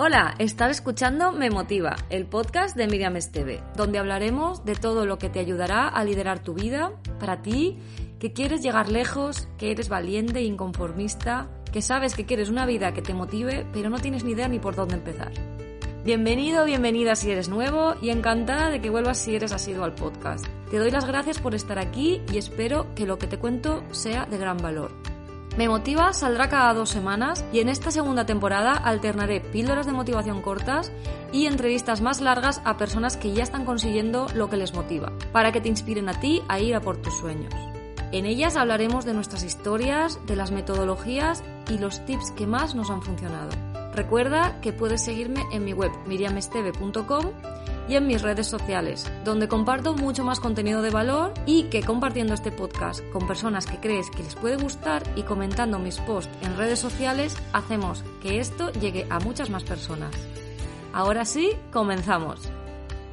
Hola, estás escuchando Me Motiva, el podcast de Miriam Esteve, donde hablaremos de todo lo que te ayudará a liderar tu vida para ti, que quieres llegar lejos, que eres valiente e inconformista, que sabes que quieres una vida que te motive, pero no tienes ni idea ni por dónde empezar. Bienvenido, bienvenida si eres nuevo y encantada de que vuelvas si eres asiduo al podcast. Te doy las gracias por estar aquí y espero que lo que te cuento sea de gran valor. Me Motiva saldrá cada dos semanas y en esta segunda temporada alternaré píldoras de motivación cortas y entrevistas más largas a personas que ya están consiguiendo lo que les motiva, para que te inspiren a ti a ir a por tus sueños. En ellas hablaremos de nuestras historias, de las metodologías y los tips que más nos han funcionado. Recuerda que puedes seguirme en mi web miriamesteve.com y en mis redes sociales, donde comparto mucho más contenido de valor y que compartiendo este podcast con personas que crees que les puede gustar y comentando mis posts en redes sociales, hacemos que esto llegue a muchas más personas. Ahora sí, comenzamos.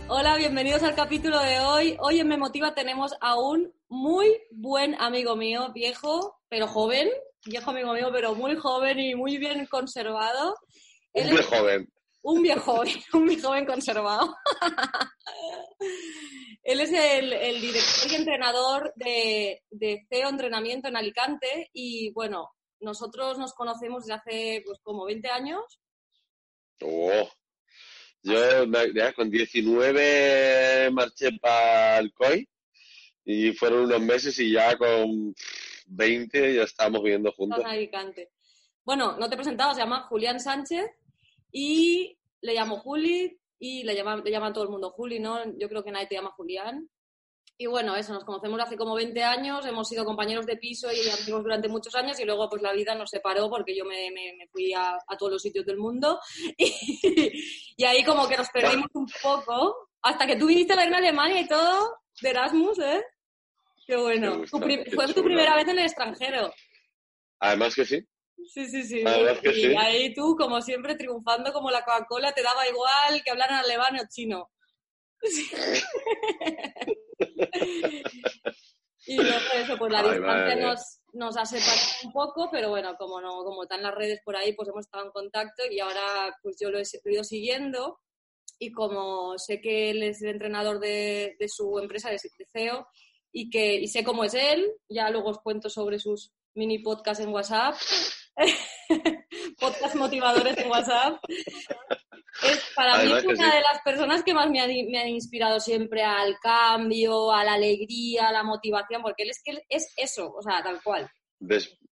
Hola, bienvenidos al capítulo de hoy. Hoy en Me Motiva tenemos a un muy buen amigo mío, viejo, pero joven, viejo amigo mío, pero muy joven y muy bien conservado. Viejo joven un viejo, un viejo joven conservado. Él es el, director y entrenador de, de, CEO Entrenamiento en Alicante y bueno, nosotros nos conocemos desde hace pues como 20 años. Oh. Yo ya con 19 marché para el COI y fueron unos meses y ya con 20 ya estábamos viviendo juntos. Alicante. Bueno, no te he presentado, se llama Julián Sánchez y le llamo Juli y le llaman, le llaman todo el mundo Juli, ¿no? Yo creo que nadie te llama Julián. Y bueno, eso, nos conocemos hace como 20 años, hemos sido compañeros de piso y amigos durante muchos años y luego pues la vida nos separó porque yo me, me, fui a, a, todos los sitios del mundo y, ahí como que nos perdimos un poco hasta que tú viniste a verme a Alemania y todo de Erasmus, ¿eh? Qué bueno. fue tu primera vez en el extranjero. Además que sí. Sí, sí, sí. y ahí tú, como siempre, triunfando como la Coca-Cola, te daba igual que hablaran alemán o chino. y luego eso, pues la distancia nos, nos, ha separado un poco, pero bueno, como no, como están las redes por ahí, pues hemos estado en contacto y ahora pues yo lo he ido siguiendo y como sé que él es el entrenador de, de su empresa de CEO y que y sé cómo es él, ya luego os cuento sobre sus mini podcasts en WhatsApp, podcast motivadores en WhatsApp. Es, para mí es una de las personas que más me han, inspirado siempre al cambio, a la alegría, a la motivación, porque él es que es eso, o sea, tal cual.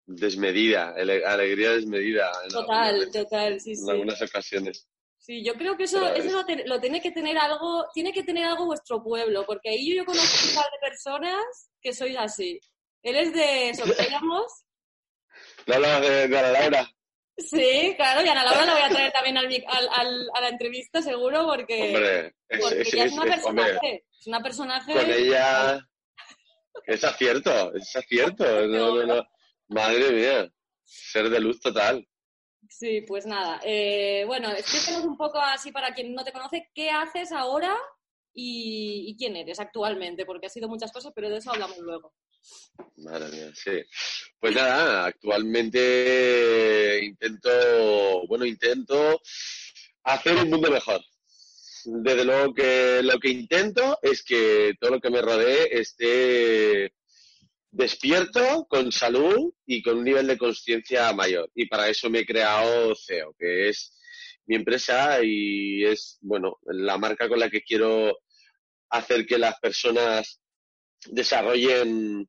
desmedida, alegría desmedida. Total, total, sí, sí. En algunas ocasiones. Sí, yo creo que eso, eso lo, tiene que tener algo, tiene que tener algo vuestro pueblo, porque ahí yo conozco un par de personas que sois así. Él es de Sorteamos. ¿No hablas de, Ana Laura? Sí, claro, y Ana Laura la voy a traer también al, a la entrevista, seguro, porque, hombre, es, ella es, una personaje. es una personaje. Con ella. Es acierto, es acierto. No, no, Madre mía, ser de luz total. Sí, pues nada. Eh, bueno, explícanos un poco así para quien no te conoce, ¿qué haces ahora y, y quién eres actualmente? Porque ha sido muchas cosas, pero de eso hablamos luego. Madre mía, sí. Pues nada, actualmente intento, bueno, intento hacer un mundo mejor. Desde luego que lo que intento es que todo lo que me rodee esté despierto, con salud y con un nivel de conciencia mayor. Y para eso me he creado CEO, que es mi empresa y es, bueno, la marca con la que quiero hacer que las personas desarrollen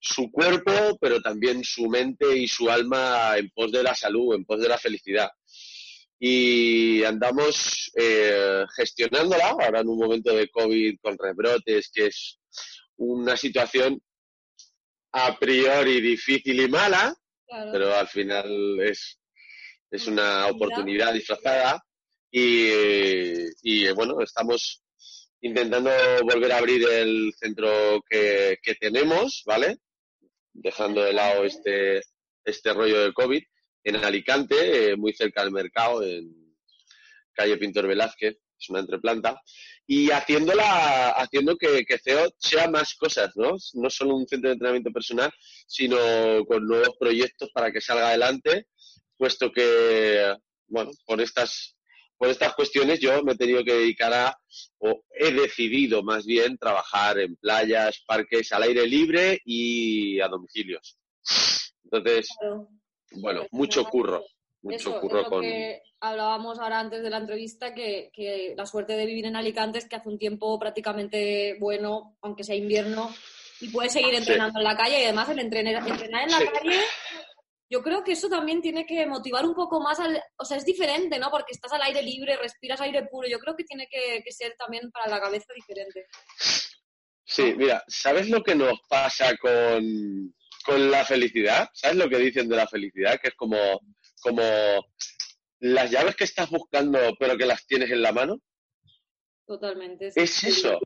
su cuerpo, pero también su mente y su alma en pos de la salud, en pos de la felicidad. Y andamos eh, gestionándola ahora en un momento de COVID con rebrotes, que es una situación a priori difícil y mala, pero al final es, es una oportunidad disfrazada. Y, y bueno, estamos intentando volver a abrir el centro que, que tenemos, ¿vale? dejando de lado este, este rollo de COVID, en Alicante, eh, muy cerca del mercado, en calle Pintor Velázquez, es una entreplanta, y haciéndola, haciendo que, que CEO sea más cosas, ¿no? No solo un centro de entrenamiento personal, sino con nuevos proyectos para que salga adelante, puesto que, bueno, por estas por estas cuestiones yo me he tenido que dedicar a, o he decidido más bien trabajar en playas, parques al aire libre y a domicilios. Entonces, bueno, pues mucho curro. Mucho curro con... que hablábamos ahora antes de la entrevista, que, que, la suerte de vivir en Alicante es que hace un tiempo prácticamente bueno, aunque sea invierno, y puedes seguir entrenando en la calle y además el entrenar, entrenar en la calle yo creo que eso también tiene que motivar un poco más al, o sea, es diferente, ¿no? Porque estás al aire libre, respiras aire puro. Yo creo que tiene que, ser también para la cabeza diferente. Sí, mira, ¿sabes lo que nos pasa con, la felicidad? ¿Sabes lo que dicen de la felicidad? Que es como, como las llaves que estás buscando pero que las tienes en la mano. Totalmente. Es eso.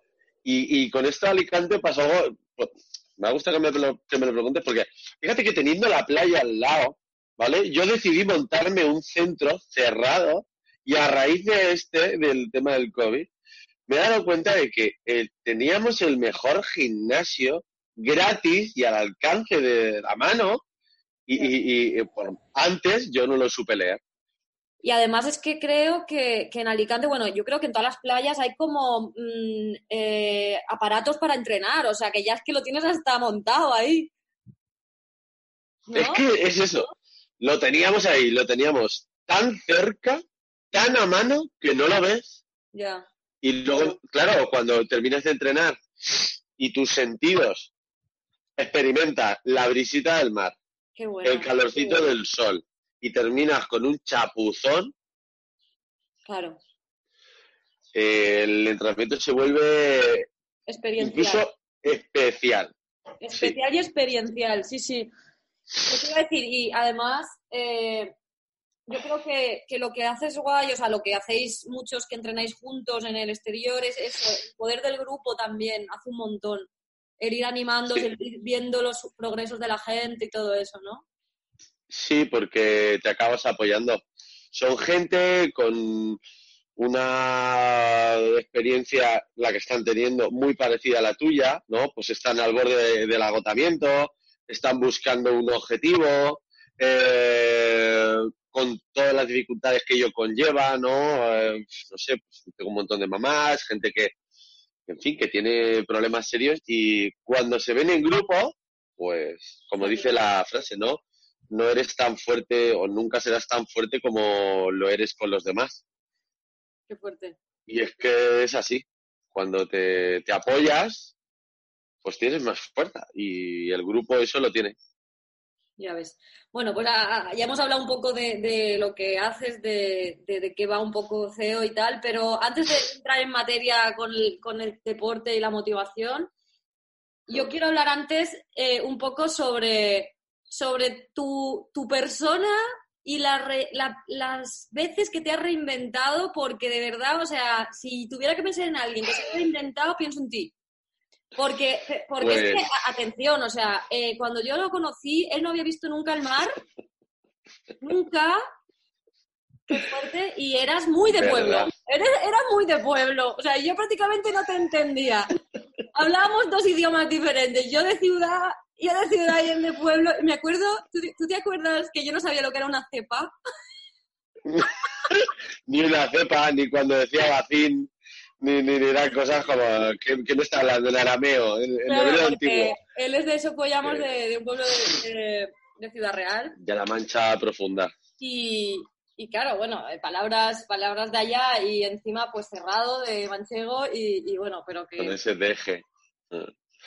Y, y con esto Alicante pasó algo, me gusta que me, lo, que me lo preguntes porque fíjate que teniendo la playa al lado, ¿vale? Yo decidí montarme un centro cerrado y a raíz de este, del tema del COVID, me he dado cuenta de que eh, teníamos el mejor gimnasio gratis y al alcance de la mano y, y, antes yo no lo supe leer. Y además es que creo que, en Alicante, bueno, yo creo que en todas las playas hay como mm, eh, aparatos para entrenar, o sea, que ya es que lo tienes hasta montado ahí. Es que es eso, lo teníamos ahí, lo teníamos tan cerca, tan a mano, que no lo ves. Ya. Y luego, claro, cuando terminas de entrenar y tus sentidos experimenta la brisita del mar, el calorcito del sol, y terminas con un chapuzón, claro. el entrenamiento se vuelve incluso especial. Especial y experiencial, sí, sí. Yo te decir, y además, eh, yo creo que, lo que haces guay, o sea, lo que hacéis muchos que entrenáis juntos en el exterior es eso, el poder del grupo también hace un montón. El ir animando, ir viendo los progresos de la gente y todo eso, ¿no? Sí, porque te acabas apoyando. Son gente con una experiencia, la que están teniendo, muy parecida a la tuya, ¿no? Pues están al borde del agotamiento, están buscando un objetivo, eh, con todas las dificultades que ello conlleva, ¿no? Eh, no sé, pues tengo un montón de mamás, gente que, en fin, que tiene problemas serios y cuando se ven en grupo, pues, como dice la frase, ¿no? No eres tan fuerte o nunca serás tan fuerte como lo eres con los demás. Qué fuerte. Y es que es así. Cuando te, apoyas, pues tienes más fuerza y el grupo eso lo tiene. Ya ves. Bueno, pues ya hemos hablado un poco de, lo que haces, de, de, qué va un poco CEO y tal, pero antes de entrar en materia con el, con el deporte y la motivación, yo quiero hablar antes eh, un poco sobre sobre tu, persona y las veces que te has reinventado, porque de verdad, o sea, si tuviera que pensar en alguien que se ha reinventado, pienso en ti. Porque, porque es que, atención, o sea, eh, cuando yo lo conocí, él no había visto nunca el mar, nunca, qué fuerte, y eras muy de pueblo. Eres, eras muy de pueblo, o sea, yo prácticamente no te entendía. Hablábamos dos idiomas diferentes, yo de ciudad yo de ciudad y de pueblo. Me acuerdo, ¿tú, te acuerdas que yo no sabía lo que era una cepa? ni una cepa, ni cuando decía vacín, ni, ni, eran cosas como que, no está hablando en arameo, en, claro, antiguo. Él es de Sopoyamos, de, de un pueblo de, Ciudad Real. De la Mancha Profunda. Y, y claro, bueno, eh, palabras, palabras de allá y encima pues cerrado de manchego y, y bueno, pero que... Con ese deje.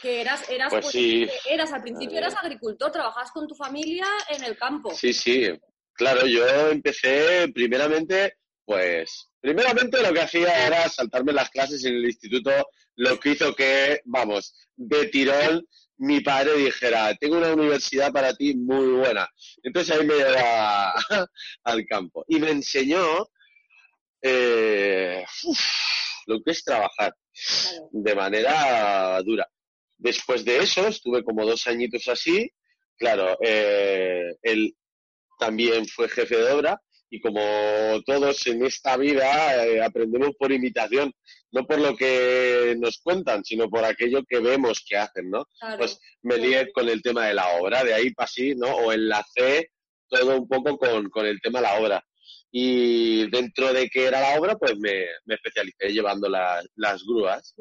Que eras, eras, pues, pues sí. eras al principio eras agricultor, trabajabas con tu familia en el campo. Sí, sí, claro, yo empecé primeramente, pues, primeramente lo que hacía era saltarme las clases en el instituto, lo que hizo que, vamos, de tirón mi padre dijera, tengo una universidad para ti muy buena. Entonces ahí me llevaba al campo y me enseñó eh, lo que es trabajar de manera dura. Después de eso, estuve como dos añitos así. Claro, eh, él también fue jefe de obra y como todos en esta vida eh, aprendemos por imitación, no por lo que nos cuentan, sino por aquello que vemos que hacen, ¿no? Pues me lié con el tema de la obra, de ahí para así, ¿no? O enlacé todo un poco con, con el tema de la obra. Y dentro de que era la obra, pues me, me especialicé llevando las grúas.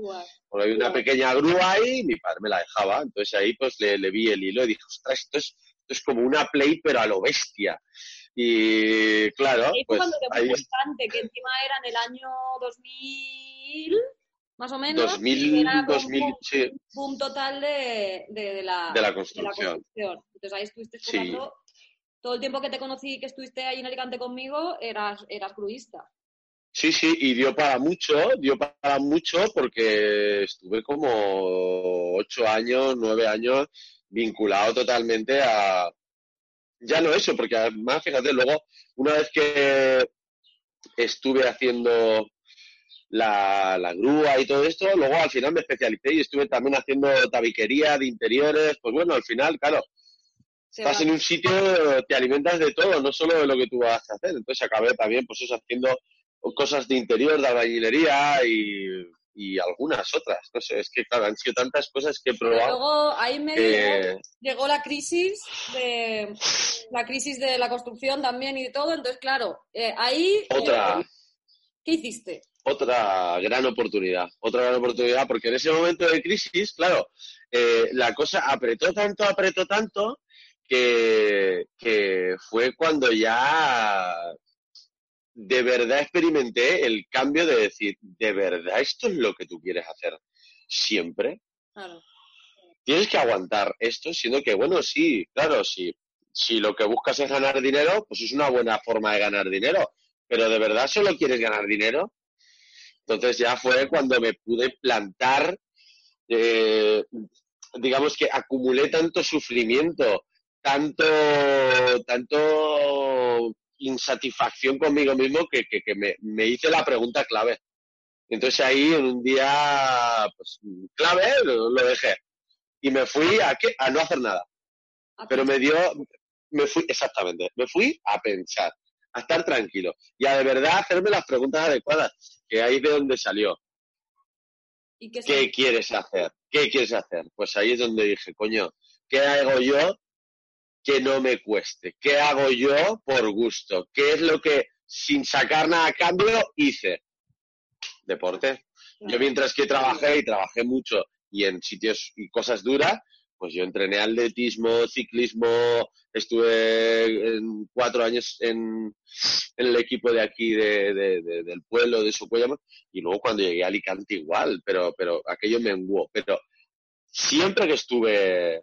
Porque había una pequeña grúa ahí y mi padre me la dejaba. Entonces ahí pues le, le vi el hilo y dije, ostras, esto es, esto es como una play pero a lo bestia. Y claro, y pues cuando te ahí, bastante, que encima era en el año 2000, más o menos. 2000, era como 2000, un sí. boom total de, de, de la, De la de la construcción. construcción. Entonces ahí estuviste Sí. Todo el tiempo que te conocí, que estuviste ahí en Alicante conmigo, eras, eras cruista. Sí, sí, y dio para mucho, dio para mucho porque estuve como ocho años, nueve años vinculado totalmente a... Ya no eso, porque además, fíjate, luego, una vez que estuve haciendo la, la grúa y todo esto, luego al final me especialicé y estuve también haciendo tabiquería de interiores, pues bueno, al final, claro, Estás va- en un sitio, te alimentas de todo, no solo de lo que tú vas a hacer. Entonces acabé también, pues eso, haciendo cosas de interior, de albañilería y, y algunas otras. No sé, es que claro, han sido tantas cosas que he Pero probado. luego ahí me que- llegó la crisis de la crisis de la construcción también y de todo. Entonces, claro, eh, ahí otra, eh, ¿qué hiciste? otra gran oportunidad, otra gran oportunidad, porque en ese momento de crisis, claro, eh, la cosa apretó tanto, apretó tanto, que, que fue cuando ya de verdad experimenté el cambio de decir, ¿de verdad esto es lo que tú quieres hacer siempre? Claro. Tienes que aguantar esto, siendo que, bueno, sí, claro, sí, si lo que buscas es ganar dinero, pues es una buena forma de ganar dinero, pero ¿de verdad solo quieres ganar dinero? Entonces ya fue cuando me pude plantar, eh, digamos que acumulé tanto sufrimiento, tanto, tanto insatisfacción conmigo mismo que, que- que me, me hice la pregunta clave. Entonces ahí en un día pues, clave lo, lo dejé y me fui a, qué? a no hacer nada. Pero me dio, me fui, exactamente, me fui a pensar, a estar tranquilo y a de verdad hacerme las preguntas adecuadas, que ahí es de donde salió. ¿Y qué ¿Qué quieres hacer? ¿Qué quieres hacer? Pues ahí es donde dije, coño, ¿qué hago yo que no me cueste? ¿Qué hago yo por gusto? ¿Qué es lo que sin sacar nada a cambio hice? Deporte. Yo mientras que trabajé y trabajé mucho y en sitios y cosas duras, pues yo entrené atletismo, ciclismo, estuve en cuatro años en, en el equipo de aquí de, de- de- del pueblo de Socuellamos y luego cuando llegué a Alicante igual, pero, pero aquello me menguó. Pero siempre que estuve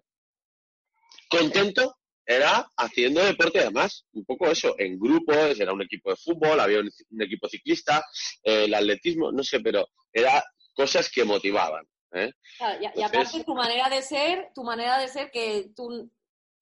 contento era haciendo deporte además, un poco eso, en grupos, era un equipo de fútbol, había un, un equipo ciclista, eh, el atletismo, no sé, pero era cosas que motivaban. ¿eh? Claro, y, aparte tu manera de ser, tu manera de ser que tú,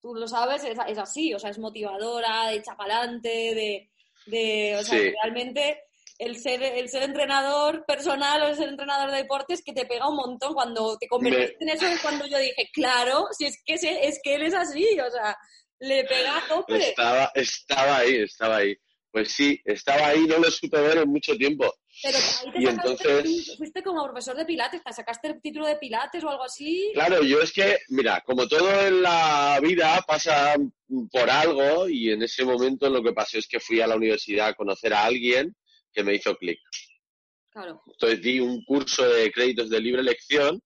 tú lo sabes, es, es así, o sea, es motivadora, de chapalante, de, de o sea, Sí. realmente el ser, el ser entrenador personal o el ser entrenador de deportes que te pega un montón cuando te convertiste en eso es cuando yo dije, claro, si es que, se- es que él es así, o sea, le pega a tope. Estaba, estaba ahí, estaba ahí. Pues sí, estaba ahí, no lo supe ver en mucho tiempo. Pero ahí te Y sacaste, entonces- fuiste como profesor de pilates, te sacaste el título de pilates o algo así. Claro, yo es que, mira, como todo en la vida pasa por algo y en ese momento lo que pasó es que fui a la universidad a conocer a alguien que me hizo clic. Claro. Entonces di un curso de créditos de libre elección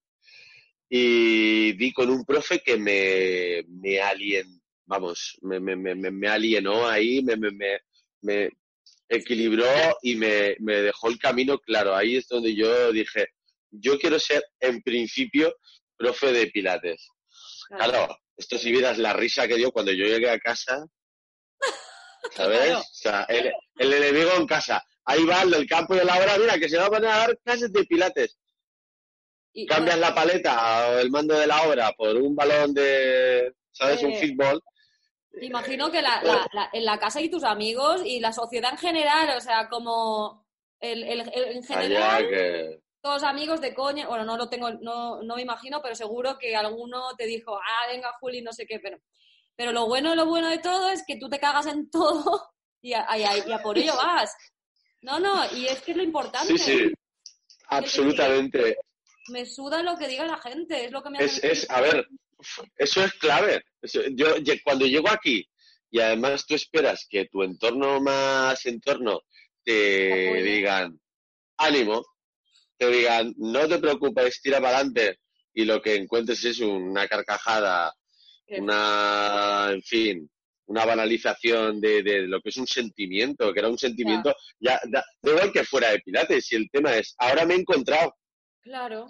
y di con un profe que me, me alien, vamos, me, me, me, me- me alienó ahí, me, me, me, me equilibró y me, me dejó el camino claro. Ahí es donde yo dije, yo quiero ser en principio profe de pilates. Claro, esto si vieras la risa que dio cuando yo llegué a casa, ¿sabes? Claro. O sea, el, el enemigo en casa. Ahí va el del campo y de la hora, mira, que se va a poner a dar clases de pilates. Y- Cambias la paleta o el mando de la obra por un balón de, ¿sabes? Un fútbol. Imagino que la, la- la- en la casa y tus amigos y la sociedad en general, o sea, como el, el- el- en general, que... todos amigos de coña, bueno, no lo tengo, no, no me imagino, pero seguro que alguno te dijo, ah, venga, Juli, no sé qué, pero, pero lo bueno, lo bueno de todo es que tú te cagas en todo y a, y a- y a por ello vas. No, no, y es que es lo importante. Sí, sí, absolutamente. Me suda lo que diga la gente, es lo que me Es, hace... es, a ver, eso es clave. Yo cuando llego aquí y además tú esperas que tu entorno más entorno te digan ánimo, te digan no te preocupes, tira para adelante y lo que encuentres es una carcajada, una, en fin, una banalización de, de lo que es un sentimiento, que era un sentimiento, ya, da, da igual que fuera de Pilates, si el tema es, ahora me he encontrado, Claro.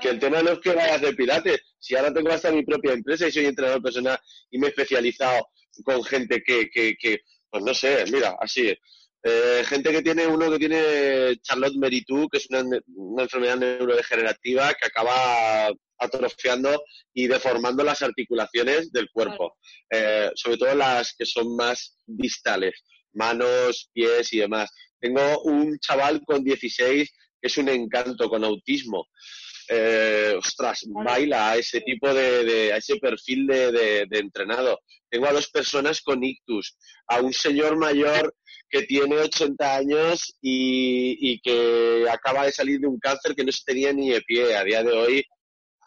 que el claro. tema no es que vaya a hacer Pilates, si ahora tengo hasta mi propia empresa y soy entrenador personal y me he especializado con gente que, que, que pues no sé, mira, así, eh, gente que tiene, uno que tiene Charlotte Meritou, que es una, una enfermedad neurodegenerativa que acaba atrofiando y deformando las articulaciones del cuerpo, Eh, sobre todo las que son más distales, manos, pies y demás. Tengo un chaval con 16 que es un encanto con autismo. Eh, ostras, baila a ese tipo de, de- a ese perfil de, de- de entrenado. Tengo a dos personas con ictus, a un señor mayor que tiene 80 años y, y que acaba de salir de un cáncer que no se tenía ni de pie. A día de hoy,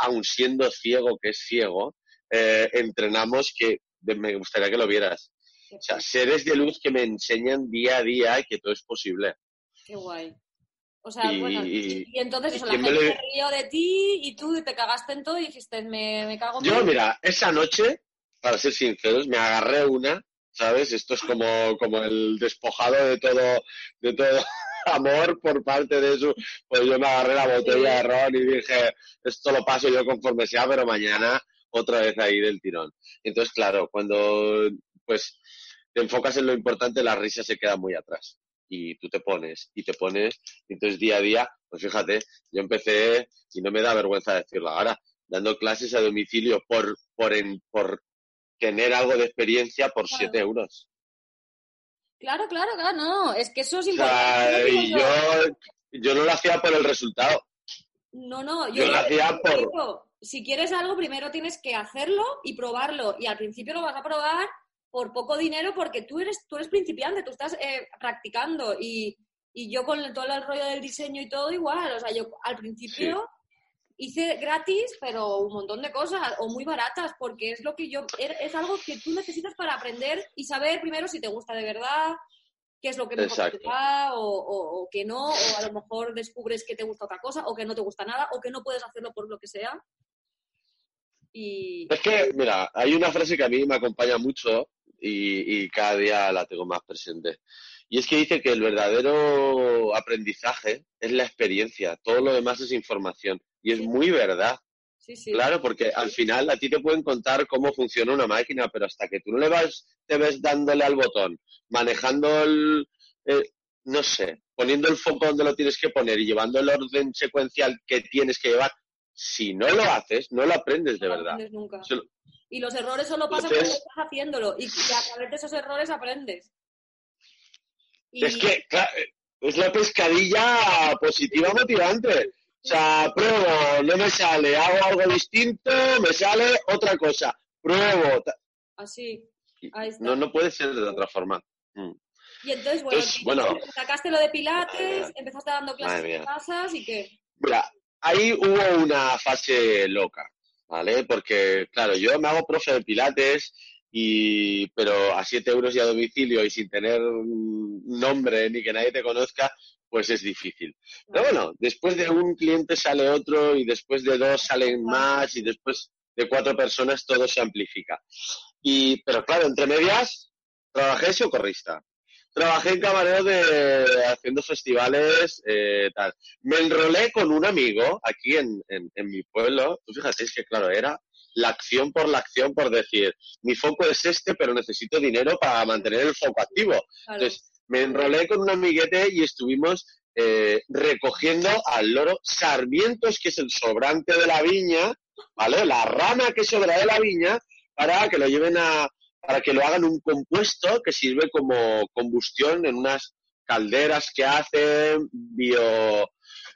aun siendo ciego, que es ciego, eh, entrenamos que me gustaría que lo vieras. Qué, O sea, seres de luz que me enseñan día a día que todo es posible. qué guay. O sea, Y- bueno, y, entonces y eso, la gente le- rió de ti y tú te cagaste en todo y dijiste, me, me cago en Yo, mira, esa noche, para ser sinceros, me agarré una, ¿sabes? Esto es como, como el despojado de todo, de todo amor por parte de su. Pues yo me agarré la botella de ron y dije, esto lo paso yo conforme sea, pero mañana otra vez ahí del tirón. Entonces, claro, cuando pues te enfocas en lo importante, la risa se queda muy atrás. Y tú te pones, y te pones, y entonces día a día, pues fíjate, yo empecé, y no me da vergüenza decirlo ahora, dando clases a domicilio por, por, en- por tener algo de experiencia por Claro. 7 euros. Claro, claro, claro, no, es que eso es O importante. sea, Yo yo, no lo hacía por el resultado. No, no, yo yo lo hacía por- digo, si quieres algo, primero tienes que hacerlo y probarlo. Y al principio lo vas a probar por poco dinero porque tú eres, tú eres principiante, tú estás eh, practicando. Y, y yo con todo el rollo del diseño y todo igual. O sea, yo al principio hice gratis, pero un montón de cosas, o muy baratas, porque es lo que yo, es algo que tú necesitas para aprender y saber primero si te gusta de verdad, qué es lo que mejor te va o, o- o que no, o a lo mejor descubres que te gusta otra cosa, o que no te gusta nada, o que no puedes hacerlo por lo que sea. Y Es que, mira, hay una frase que a mí me acompaña mucho y, y cada día la tengo más presente. Y es que dice que el verdadero aprendizaje es la experiencia, todo lo demás es información. Y es muy verdad. sí, sí. Claro, porque al final a ti te pueden contar cómo funciona una máquina, pero hasta que tú no le vas, te ves dándole al botón, manejando el, eh, no sé, poniendo el foco donde lo tienes que poner y llevando el orden secuencial que tienes que llevar, si no lo haces, no lo aprendes de no verdad. aprendes nunca. Y los errores solo pasan Entonces- cuando estás haciéndolo. Y, y a través de esos errores aprendes. Y- Es que, claro, es la pescadilla positiva motivante. O sea, pruebo, no me sale, hago algo distinto, me sale otra cosa. Pruebo. Así. Ahí está. No, no puede ser de otra forma. Mm. Y entonces, bueno, Entonces, bueno. sacaste lo de Pilates, empezaste dando clases en casas y que... Mira, ahí hubo una fase loca, ¿vale? Porque, claro, yo me hago profe de pilates, y, pero a 7 euros y a domicilio y sin tener nombre ni que nadie te conozca, pues es difícil. Pero bueno, después de un cliente sale otro y después de dos salen más y después de cuatro personas todo se amplifica. Y, pero claro, entre medias, trabajé socorrista. Trabajé en camarero de haciendo festivales, eh, tal. Me enrolé con un amigo aquí en, en, en mi pueblo. Tú fíjate, es que claro, era la acción por la acción por decir, mi foco es este, pero necesito dinero para mantener el foco activo. Entonces, me enrolé con un amiguete y estuvimos eh, recogiendo al loro sarmientos, que es el sobrante de la viña, ¿vale? La rama que sobra de la viña, para que lo lleven a, para que lo hagan un compuesto que sirve como combustión en unas calderas que hacen, bio,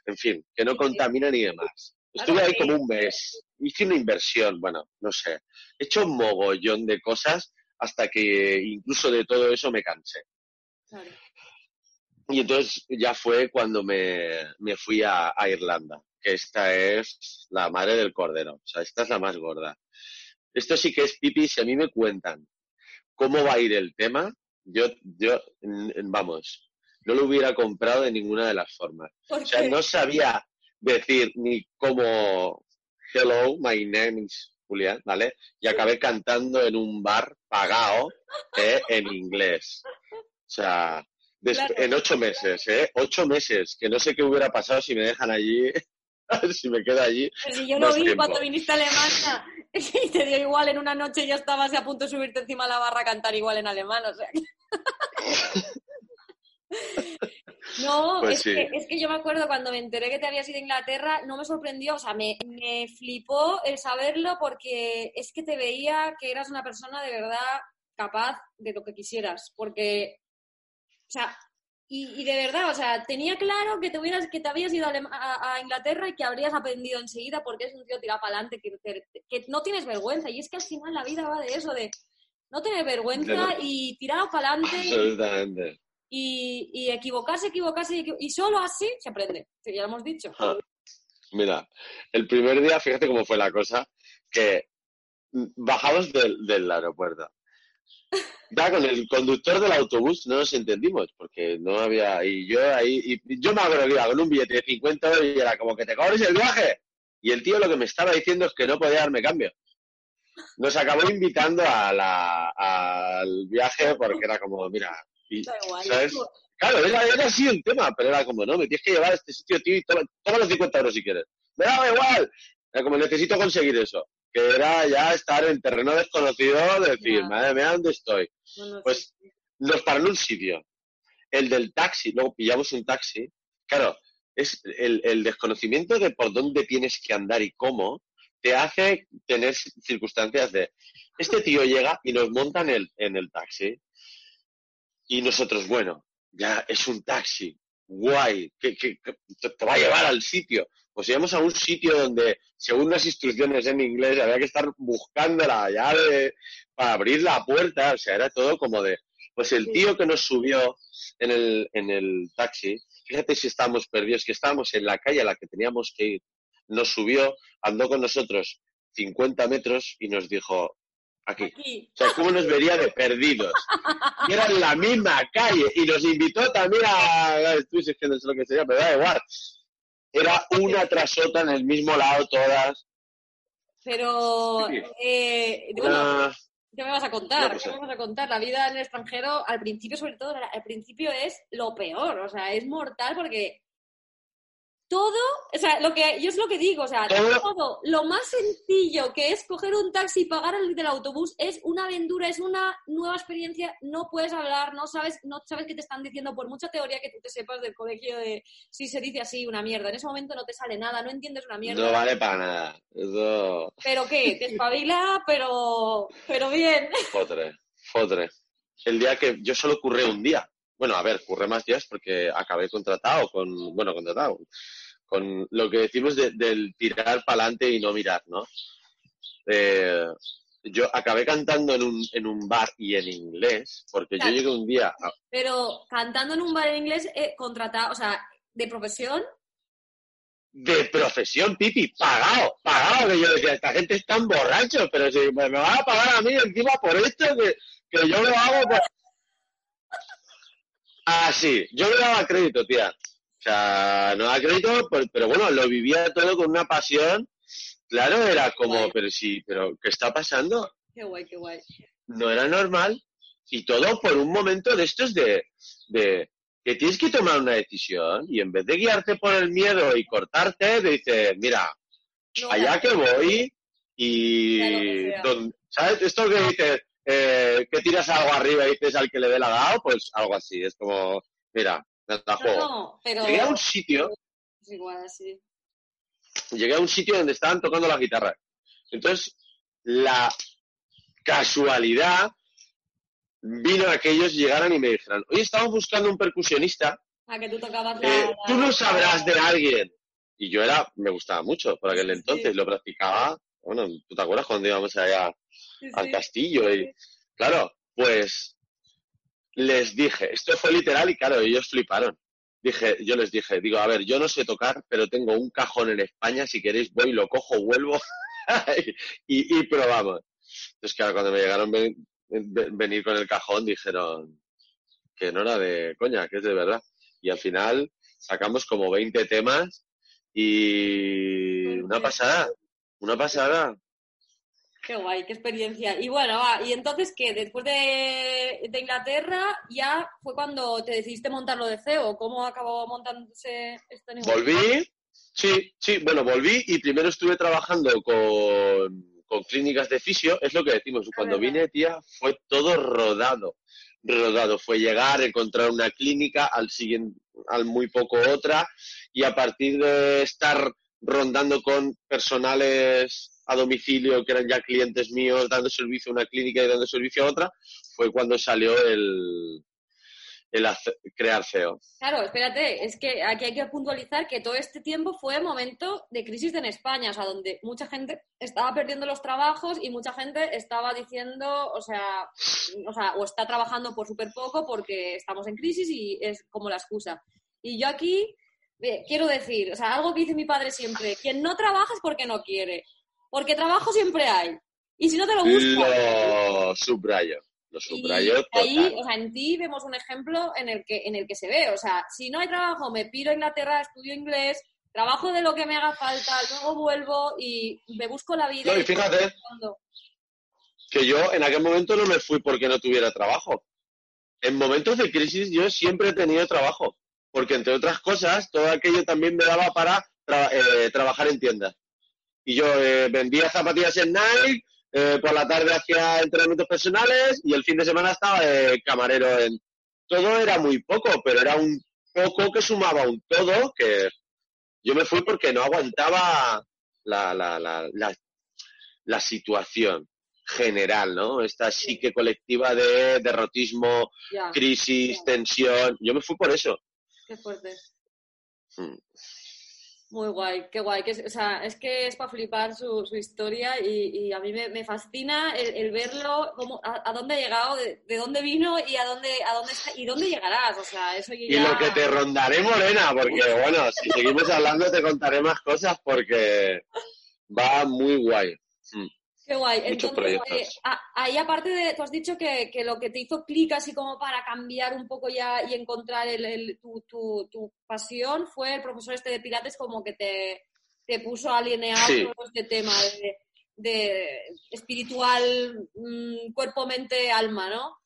en fin, que no contamina ni demás. Estuve ahí como un mes, hice una inversión, bueno, no sé, he hecho un mogollón de cosas hasta que incluso de todo eso me cansé. Claro. Y entonces ya fue cuando me, me fui a, a Irlanda, que esta es la madre del cordero, o sea, esta es la más gorda. Esto sí que es pipi si a mí me cuentan cómo va a ir el tema, yo, yo, vamos, no lo hubiera comprado de ninguna de las formas. O sea, no sabía decir ni cómo, hello, my name is Julián, ¿vale? Y acabé cantando en un bar pagado ¿eh? en inglés. O sea, en ocho meses, ¿eh? Ocho meses, que no sé qué hubiera pasado si me dejan allí, si me quedo allí. Pero si yo lo vi cuando viniste a Alemania y te dio igual en una noche ya estabas a punto de subirte encima de la barra a cantar igual en alemán, o sea. No, pues es, que, es, que, yo me acuerdo cuando me enteré que te habías ido a Inglaterra, no me sorprendió, o sea, me, me flipó el saberlo porque es que te veía que eras una persona de verdad capaz de lo que quisieras, porque, o sea, y, de verdad, o sea, tenía claro que te, hubieras, que te habías ido a, Inglaterra y que habrías aprendido enseguida porque es un tío tirado para adelante, que, que, no tienes vergüenza. Y es que al final la vida va de eso, de no tener vergüenza y tirado para adelante. Absolutamente y, equivocarse, equivocarse, y solo así se aprende, ya lo hemos dicho. Ah, mira, el primer día, fíjate cómo fue la cosa, que bajamos del, aeropuerto. Ya con el conductor del autobús no nos entendimos, porque no había, y yo ahí, y yo me iba con un billete de 50 euros y era como que te cobres el viaje. Y el tío lo que me estaba diciendo es que no podía darme cambio. Nos acabó invitando a la, al viaje porque era como, mira, Claro, era, así el tema, pero era como, no, me tienes que llevar a este sitio, tío, y toma, los 50 euros si quieres. Me daba igual. Era como, necesito conseguir eso. Que era ya estar en terreno desconocido, decir, madre mía, ¿dónde estoy? pues nos paró en un sitio. El del taxi, luego pillamos un taxi. Claro, es el, el desconocimiento de por dónde tienes que andar y cómo te hace tener circunstancias de este tío llega y nos monta en el, en el taxi y nosotros, bueno, ya es un taxi, guay, que, te va a llevar al sitio. Pues íbamos a un sitio donde, según las instrucciones en inglés, había que estar buscando la llave para abrir la puerta. O sea, era todo como de. Pues el tío que nos subió en el, en el taxi, fíjate si estábamos perdidos, que estábamos en la calle a la que teníamos que ir. Nos subió, andó con nosotros 50 metros y nos dijo, Aquí. O sea, ¿cómo nos vería de perdidos? Y era en la misma calle. Y nos invitó también a... Estoy diciendo lo que sería, pero da igual. Era una tras otra en el mismo lado todas. Pero... Eh, bueno, ¿Qué me vas a contar? ¿Qué me vas a contar? La vida en el extranjero, al principio, sobre todo, al principio es lo peor. O sea, es mortal porque todo, o sea, lo que yo es lo que digo, o sea, todo, lo más sencillo que es coger un taxi y pagar el del autobús es una aventura, es una nueva experiencia, no puedes hablar, no sabes, no sabes qué te están diciendo por mucha teoría que tú te sepas del colegio de si se dice así una mierda, en ese momento no te sale nada, no entiendes una mierda. No vale para nada. Eso... Pero qué, te espabila, pero pero bien. Fotre, fotre. El día que yo solo curré un día, bueno, a ver, curré más días porque acabé contratado con, bueno, contratado, con lo que decimos del tirar para adelante y no mirar, ¿no? Eh, yo acabé cantando en un, en un bar y en inglés, porque yo llegué un día... Pero cantando en un bar en inglés, eh, contratado, o sea, de profesión. De profesión, Pipi, pagado, pagado, que yo decía, esta gente es tan borracho, pero si me, me van a pagar a mí encima por esto, que, que yo lo hago por... Ah, sí, yo le daba crédito, tía. O sea, no daba crédito, pero bueno, lo vivía todo con una pasión. Claro, era como, pero sí, pero ¿qué está pasando? Qué guay, qué guay. No era normal. Y todo por un momento de estos de, de que tienes que tomar una decisión y en vez de guiarte por el miedo y cortarte, dices, mira, allá que voy y... ¿Sabes? Esto que dices, eh, que tiras algo arriba y dices al que le dé la dado, pues algo así. Es como, mira, me la juego. Llegué a un sitio. Llegué a un sitio donde estaban tocando la guitarra. Entonces, la casualidad vino a que ellos llegaran y me dijeran, oye, estamos buscando un percusionista. A que tú tocabas eh, Tú no sabrás de alguien. Y yo era, me gustaba mucho por aquel entonces, lo practicaba. Bueno, ¿tú te acuerdas cuando íbamos allá al castillo. Y, claro, pues les dije, esto fue literal y claro, ellos fliparon. Dije, yo les dije, digo, a ver, yo no sé tocar, pero tengo un cajón en España, si queréis voy, lo cojo, vuelvo y, y, probamos. Entonces, claro, cuando me llegaron venir con el cajón, dijeron que no era de coña, que es de verdad. Y al final sacamos como 20 temas y una pasada, una pasada. Qué guay, qué experiencia. Y bueno, va, y entonces, ¿qué? Después de, Inglaterra, ya fue cuando te decidiste montar lo de CEO. ¿Cómo acabó montándose este negocio? Volví, sí, sí, bueno, volví y primero estuve trabajando con, con clínicas de fisio. Es lo que decimos, cuando vine, tía, fue todo rodado. Rodado. Fue llegar, encontrar una clínica, al siguiente, al muy poco otra, y a partir de estar rondando con personales a domicilio, que eran ya clientes míos, dando servicio a una clínica y dando servicio a otra, fue cuando salió el, crear CEO. Claro, espérate, es que aquí hay que puntualizar que todo este tiempo fue momento de crisis en España, o sea, donde mucha gente estaba perdiendo los trabajos y mucha gente estaba diciendo, o sea, o, sea, o está trabajando por súper poco porque estamos en crisis y es como la excusa. Y yo aquí eh, quiero decir, o sea, algo que dice mi padre siempre, quien no trabaja es porque no quiere. Porque trabajo siempre hay. Y si no te lo buscas. Lo subrayo. Lo subrayo. Y ahí, o sea, en ti vemos un ejemplo en el, que, en el que se ve. O sea, si no hay trabajo, me piro a Inglaterra, estudio inglés, trabajo de lo que me haga falta, luego vuelvo y me busco la vida. No, y fíjate que yo en aquel momento no me fui porque no tuviera trabajo. En momentos de crisis yo siempre he tenido trabajo, porque entre otras cosas, todo aquello también me daba para eh, trabajar en tiendas y yo eh, vendía zapatillas en Nike, eh, por la tarde hacía entrenamientos personales y el fin de semana estaba de camarero en... Todo era muy poco, pero era un poco que sumaba un todo que yo me fui porque no aguantaba la, la, la, la, situación general, ¿no? Esta psique colectiva de derrotismo, crisis, tensión. Yo me fui por eso. Qué fuerte. Mm. Muy guay, qué guay. Que es, o sea, es que es para flipar su, su historia y, y, a mí me, me fascina el, verlo, cómo, a, dónde ha llegado, de, dónde vino y a dónde, a dónde está, y dónde llegarás. O sea, eso Y lo que te rondaré, Morena, porque bueno, si seguimos hablando te contaré más cosas porque va muy guay. Mm. Qué guay. Entonces, eh, ahí aparte de, tú has dicho que, lo que te hizo clic así como para cambiar un poco ya y encontrar el, tu, tu, tu, pasión fue el profesor este de Pilates como que te, te puso alineado todo este tema de, espiritual, mm, cuerpo, mente, alma, ¿no?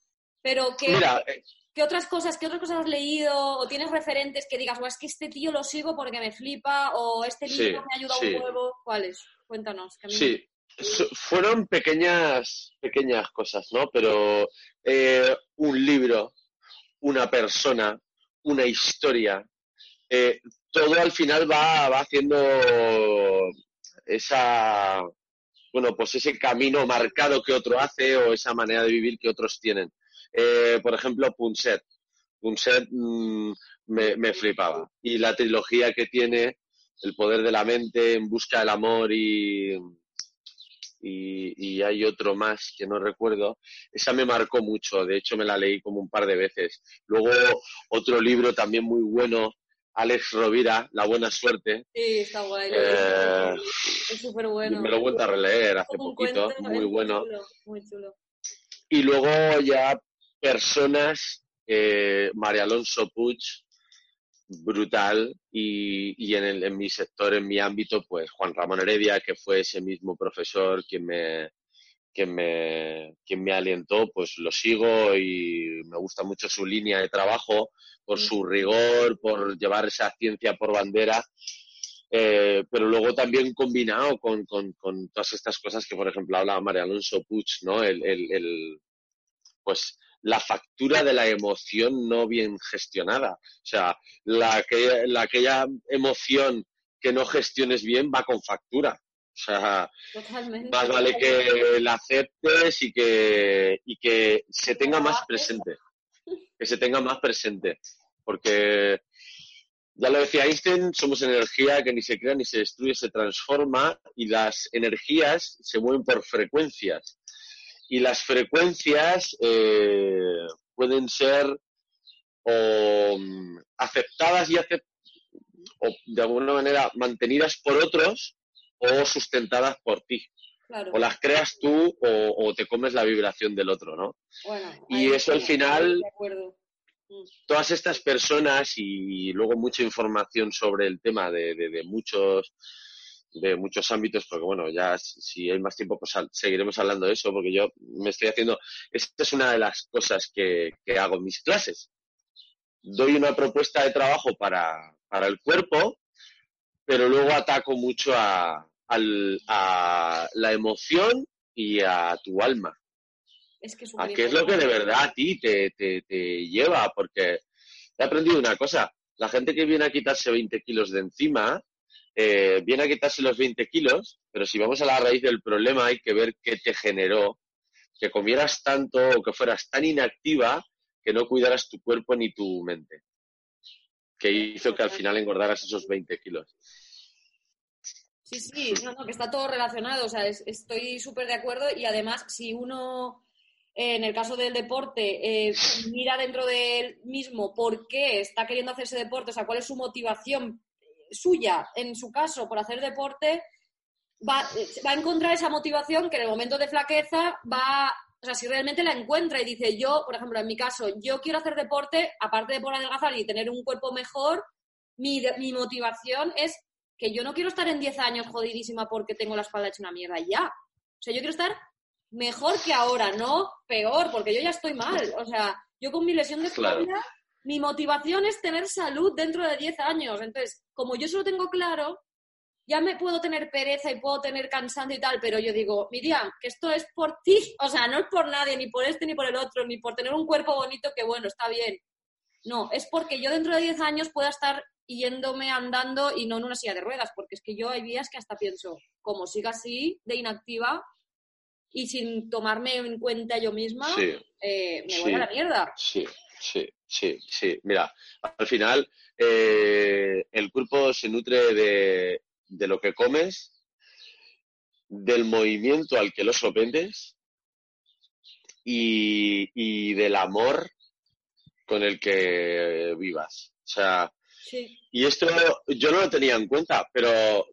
Pero que... Eh, ¿Qué otras cosas, qué otras cosas has leído o tienes referentes que digas, es que este tío lo sigo porque me flipa o este libro me ha ayudado un huevo? ¿Cuáles? Cuéntanos. Que sí, fueron pequeñas, pequeñas cosas, ¿no? Pero eh, un libro, una persona, una historia, eh, todo al final va, va haciendo esa, bueno, pues ese camino marcado que otro hace o esa manera de vivir que otros tienen. Eh, por ejemplo, Punset. Punset mm, me, me, flipaba. Y la trilogía que tiene, El poder de la mente, En busca del amor y, y, hay otro más que no recuerdo. Esa me marcó mucho, de hecho me la leí como un par de veces. Luego otro libro también muy bueno, Alex Rovira, La Buena Suerte. Sí, está guay. Eh, es súper bueno. Me lo he vuelto a releer hace poquito, muy bueno. muy chulo. Y luego ya personas, eh, María Alonso Puig, brutal y, en, el, en, mi sector, en mi ámbito, pues Juan Ramón Heredia, que fue ese mismo profesor quien me, quien me, quien me alentó, pues lo sigo y me gusta mucho su línea de trabajo, por su rigor, por llevar esa ciencia por bandera, eh, pero luego también combinado con, con, con, todas estas cosas que, por ejemplo, hablaba María Alonso Puig, ¿no? El, el, el, pues la factura de la emoción no bien gestionada. O sea, la, que, la aquella emoción que no gestiones bien va con factura. O sea, más vale que la aceptes y que, y que se tenga más presente. Que se tenga más presente. Porque, ya lo decía Einstein, somos energía que ni se crea ni se destruye, se transforma y las energías se mueven por frecuencias y las frecuencias eh, pueden ser o, mm, aceptadas y o de alguna manera mantenidas por otros o sustentadas por ti. O las creas tú o, te comes la vibración del otro, ¿no? y eso al final, mm. todas estas personas y luego mucha información sobre el tema de, muchos de muchos ámbitos, porque bueno, ya si hay más tiempo, pues seguiremos hablando de eso, porque yo me estoy haciendo, esta es una de las cosas que, que hago en mis clases. Doy una propuesta de trabajo para, para el cuerpo, pero luego ataco mucho a, a la emoción y a tu alma. Es que a qué es lo que de verdad a ti te, te, lleva, porque he aprendido una cosa, la gente que viene a quitarse 20 kilos de encima, eh, viene a quitarse los 20 kilos, pero si vamos a la raíz del problema hay que ver qué te generó que comieras tanto o que fueras tan inactiva que no cuidaras tu cuerpo ni tu mente, que hizo que al final engordaras esos 20 kilos. Sí, sí, no, no, que está todo relacionado, o sea, estoy súper de acuerdo y además si uno, eh, en el caso del deporte, eh, mira dentro de él mismo por qué está queriendo hacerse deporte, o sea, cuál es su motivación suya, en su caso, por hacer deporte, va, va a encontrar esa motivación que en el momento de flaqueza va, o sea, si realmente la encuentra y dice, yo, por ejemplo, en mi caso, yo quiero hacer deporte, aparte de por adelgazar y tener un cuerpo mejor, mi, mi motivación es que yo no quiero estar en 10 años jodidísima porque tengo la espalda hecha una mierda ya. O sea, yo quiero estar mejor que ahora, no peor, porque yo ya estoy mal. O sea, yo con mi lesión de espalda, mi motivación es tener salud dentro de 10 años. Entonces, como yo solo tengo claro, ya me puedo tener pereza y puedo tener cansancio y tal, pero yo digo, Miriam, que esto es por ti, o sea, no es por nadie, ni por este ni por el otro, ni por tener un cuerpo bonito que bueno, está bien. No, es porque yo dentro de 10 años pueda estar yéndome andando y no en una silla de ruedas, porque es que yo hay días que hasta pienso, como siga así, de inactiva y sin tomarme en cuenta yo misma, eh, me voy a la mierda. Sí, sí, sí, sí. Mira, al final eh, el cuerpo se nutre de, de lo que comes, del movimiento al que lo sopendes y, y del amor con el que vivas. O sea, y esto yo no lo tenía en cuenta, pero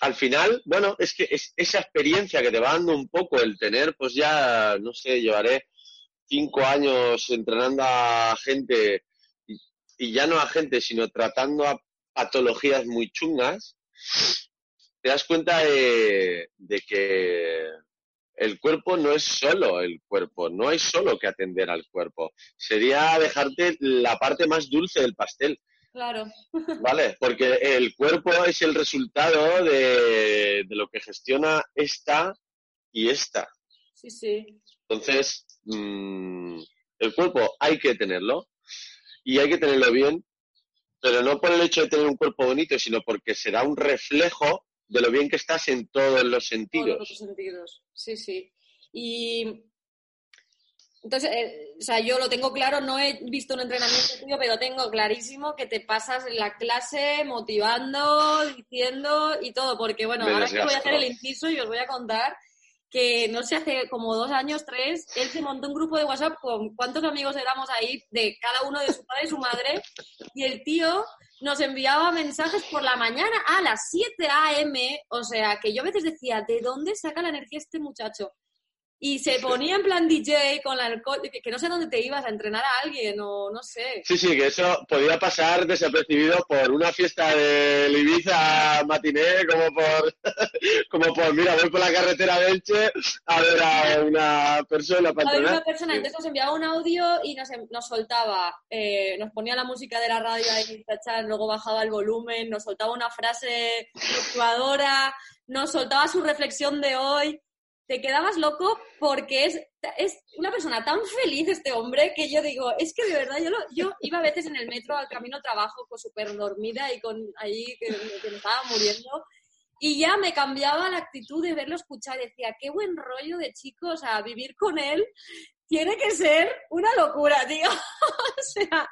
al, final, bueno, es que es esa experiencia que te va dando un poco el tener, pues ya, no sé, llevaré cinco años entrenando a gente y, ya no a gente, sino tratando a patologías muy chungas, te das cuenta de que el cuerpo no es solo el cuerpo, no hay solo que atender al cuerpo. Sería dejarte la parte más dulce del pastel. Claro. ¿Vale? Porque el cuerpo es el resultado de, lo que gestiona esta y esta. Sí, sí. Entonces, mm, el cuerpo hay que tenerlo y hay que tenerlo bien, pero no por el hecho de tener un cuerpo bonito, sino porque será un reflejo de lo bien que estás en todos los sentidos. Todos los sentidos, sí, sí. Y entonces, eh, o sea, yo lo tengo claro, no he visto un entrenamiento tuyo, pero tengo clarísimo que te pasas en la clase motivando, diciendo y todo, porque bueno, ahora que voy a hacer el inciso y os voy a contar que no sé, hace como dos años, tres, él se montó un grupo de WhatsApp con cuántos amigos éramos ahí, de cada uno de su padre y su madre, y el tío nos enviaba mensajes por la mañana a las 7 a.m., o sea, que yo a veces decía, ¿de dónde saca la energía este muchacho? Y se ponía en plan DJ con la alcohol, que, no sé dónde te ibas a entrenar a alguien o no sé. Sí, sí, que eso podía pasar desapercibido por una fiesta de Ibiza matiné, como por, como por, mira, voy por la carretera de Elche a ver a una persona para entrenar. A una persona, entonces nos enviaba un audio y nos, nos soltaba, eh, nos ponía la música de la radio ahí, luego bajaba el volumen, nos soltaba una frase motivadora, nos soltaba su reflexión de hoy te quedabas loco porque es, es una persona tan feliz este hombre que yo digo, es que de verdad yo, yo iba a veces en el metro al camino a trabajo con súper dormida y con ahí que, me estaba muriendo y ya me cambiaba la actitud de verlo escuchar. Decía, qué buen rollo de chicos, o sea, vivir con él tiene que ser una locura, tío. o sea...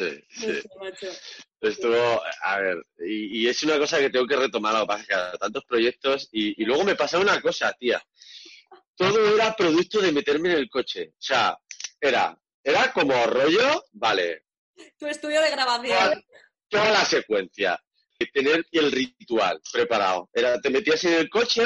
Sí, sí. Estuvo, a ver, y, es una cosa que tengo que retomar, lo que pasa que tantos proyectos, y, luego me pasa una cosa, tía. Todo era producto de meterme en el coche. O sea, era, era como rollo, vale. Tu estudio de grabación. Toda, la secuencia. tener el ritual preparado. Era, te metías en el coche,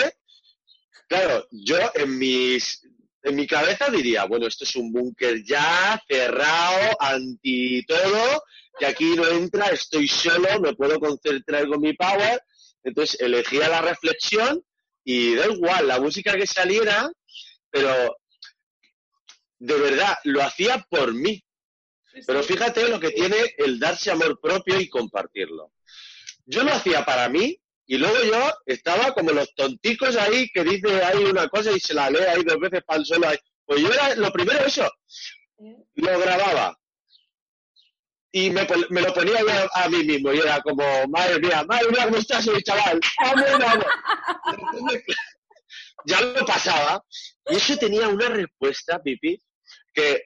claro, yo en mis en mi cabeza diría, bueno, esto es un búnker ya, cerrado, anti todo, que aquí no entra, estoy solo, me puedo concentrar con mi power. Entonces elegía la reflexión y da igual, la música que saliera, pero de verdad, lo hacía por mí. Pero fíjate lo que tiene el darse amor propio y compartirlo. Yo lo hacía para mí y luego yo estaba como los tonticos ahí que dice ahí una cosa y se la lee ahí dos veces para el solo ahí. Pues yo era lo primero eso. Lo grababa. Y me, me lo ponía yo a mí mismo. Y era como, madre mía, madre mía, ¿cómo estás hoy, chaval? ya lo pasaba. Y eso tenía una respuesta, Pipi, que,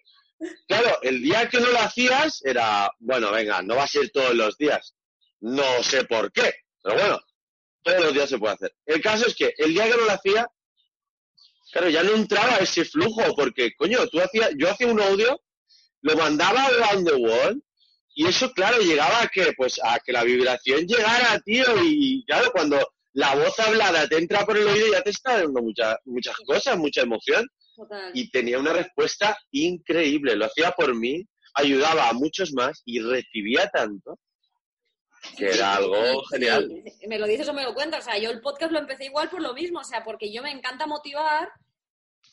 claro, el día que no lo hacías era, bueno, venga, no va a ser todos los días. No sé por qué, pero bueno, todos los días se puede hacer. El caso es que el día que no lo hacía, claro, ya no entraba ese flujo, porque, coño, tú hacías, yo hacía un audio, lo mandaba around the world, y eso, claro, llegaba a que, pues, a que la vibración llegara, tío, y, claro, cuando la voz hablada te entra por el oído, ya te está dando muchas muchas cosas, mucha emoción. Y tenía una respuesta increíble, lo hacía por mí, ayudaba a muchos más y recibía tanto que era algo genial. Me lo dices o me lo cuentas, o sea, yo el podcast lo empecé igual por lo mismo, o sea, porque yo me encanta motivar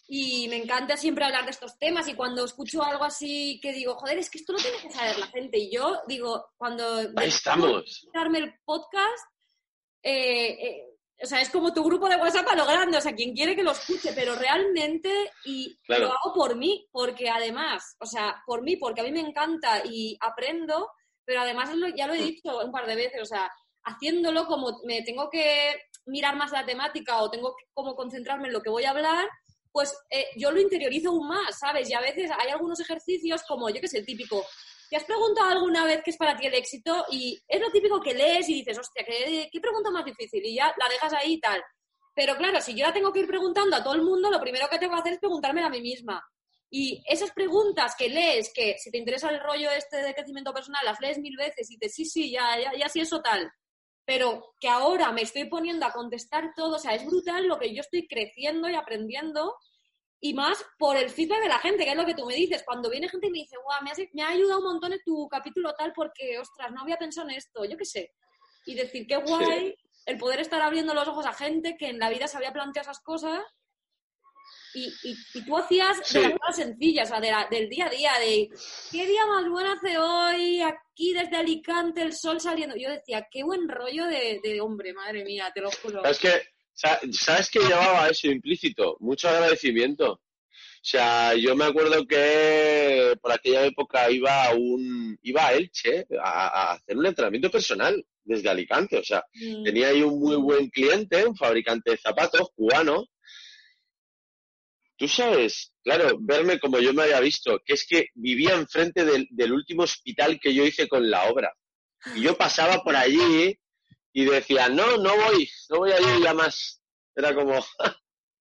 y me encanta siempre hablar de estos temas. Y cuando escucho algo así que digo, joder, es que esto lo tiene que saber la gente y yo digo, cuando... Ahí estamos. el podcast, eh, eh, o sea, es como tu grupo de WhatsApp a lo grande, o sea, quien quiere que lo escuche, pero realmente, y lo hago por mí, porque además, o sea, por mí, porque a mí me encanta y aprendo, pero además ya lo he dicho un par de veces, o sea, haciéndolo como me tengo que mirar más la temática o tengo que como concentrarme en lo que voy a hablar, pues eh, yo lo interiorizo aún más, ¿sabes? Y a veces hay algunos ejercicios como, yo que sé, el típico, ¿te has preguntado alguna vez qué es para ti el éxito? Y es lo típico que lees y dices, hostia, ¿qué, qué pregunta más difícil? Y ya la dejas ahí y tal. Pero claro, si yo la tengo que ir preguntando a todo el mundo, lo primero que tengo que hacer es preguntarme a mí misma. Y esas preguntas que lees, que si te interesa el rollo este de crecimiento personal, las lees mil veces y te sí, sí, ya, ya, ya sí eso tal. Pero que ahora me estoy poniendo a contestar todo, o sea, es brutal lo que yo estoy creciendo y aprendiendo y más por el feedback de la gente, que es lo que tú me dices. Cuando viene gente y me dice, guau, me, me ha ayudado un montón en tu capítulo tal porque, ostras, no había pensado en esto, yo qué sé. Y decir, qué guay el poder estar abriendo los ojos a gente que en la vida se había planteado esas cosas y, y, tú hacías de las cosas sencillas, o sea, del día a día, de qué día más bueno hace hoy, aquí desde Alicante, el sol saliendo. Yo decía, qué buen rollo de, hombre, madre mía, te lo juro. Es que, ¿sabes qué llevaba eso implícito? Mucho agradecimiento. O sea, yo me acuerdo que por aquella época iba a un iba a Elche a, hacer un entrenamiento personal desde Alicante. O sea, mm. tenía ahí un muy buen cliente, un fabricante de zapatos cubano, Tú sabes, claro, verme como yo me había visto, que es que vivía enfrente del, del último hospital que yo hice con la obra. Y yo pasaba por allí y decía, no, no voy, no voy a ir ya más. Era como,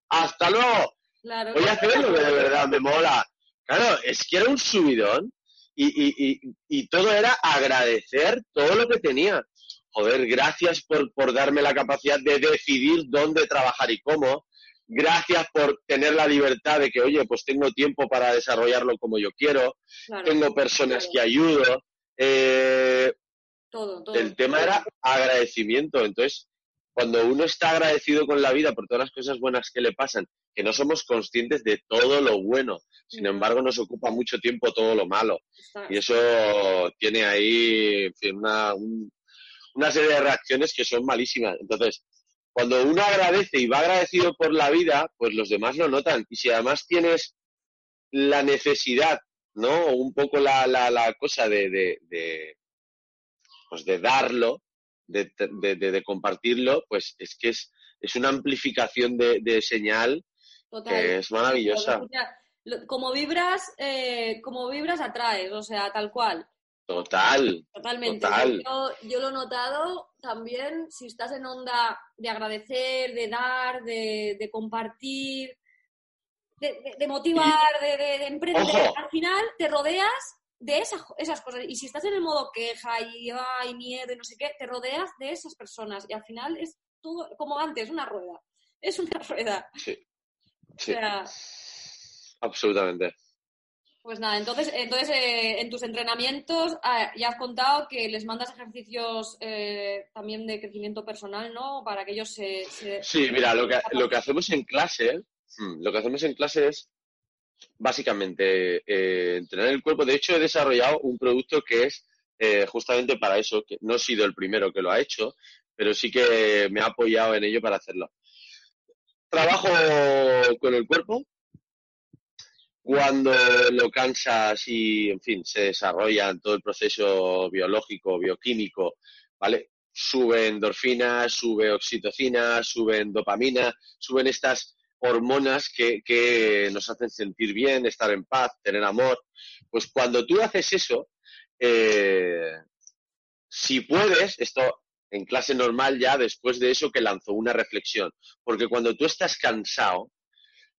hasta luego. voy a hacer lo que de verdad me mola. Claro, es que era un subidón y, y, y, y, todo era agradecer todo lo que tenía. Joder, gracias por, por darme la capacidad de decidir dónde trabajar y cómo gracias por tener la libertad de que, oye, pues tengo tiempo para desarrollarlo como yo quiero, tengo personas que ayudo. Eh, el tema era agradecimiento. Entonces, cuando uno está agradecido con la vida por todas las cosas buenas que le pasan, que no somos conscientes de todo lo bueno, sin embargo nos ocupa mucho tiempo todo lo malo. Y eso tiene ahí una, una serie de reacciones que son malísimas. Entonces, cuando uno agradece y va agradecido por la vida, pues los demás lo notan. Y si además tienes la necesidad, ¿no? Un poco la, la, la cosa de, de, de, pues de darlo, de, de, compartirlo, pues es que es, es una amplificación de, señal que es maravillosa. Como vibras, eh, como vibras atraes, o sea, tal cual. Total. Totalmente. Yo, lo he notado también, si estás en onda de agradecer, de dar, de, compartir, de, motivar, de, emprender, al final te rodeas de esas, esas cosas. Y si estás en el modo queja y hay miedo y no sé qué, te rodeas de esas personas. Y al final es todo, como antes, una rueda. Es una rueda. Sí. sí. Absolutamente. Pues nada, entonces, entonces eh, en tus entrenamientos ah, ya has contado que les mandas ejercicios eh, también de crecimiento personal, ¿no? Para que ellos se... Sí, mira, lo que, lo que hacemos en clase, hmm, lo que hacemos en clase es básicamente eh, entrenar el cuerpo. De hecho, he desarrollado un producto que es justamente para eso, que no he sido el primero que lo ha hecho, pero sí que me ha apoyado en ello para hacerlo. Trabajo con el cuerpo, cuando lo cansas y, en fin, se desarrolla en todo el proceso biológico, bioquímico, ¿vale? Sube endorfinas, sube oxitocina, suben dopamina, suben estas hormonas que, que, nos hacen sentir bien, estar en paz, tener amor. Pues cuando tú haces eso, eh, si puedes, esto en clase normal ya después de eso que lanzó una reflexión, porque cuando tú estás cansado,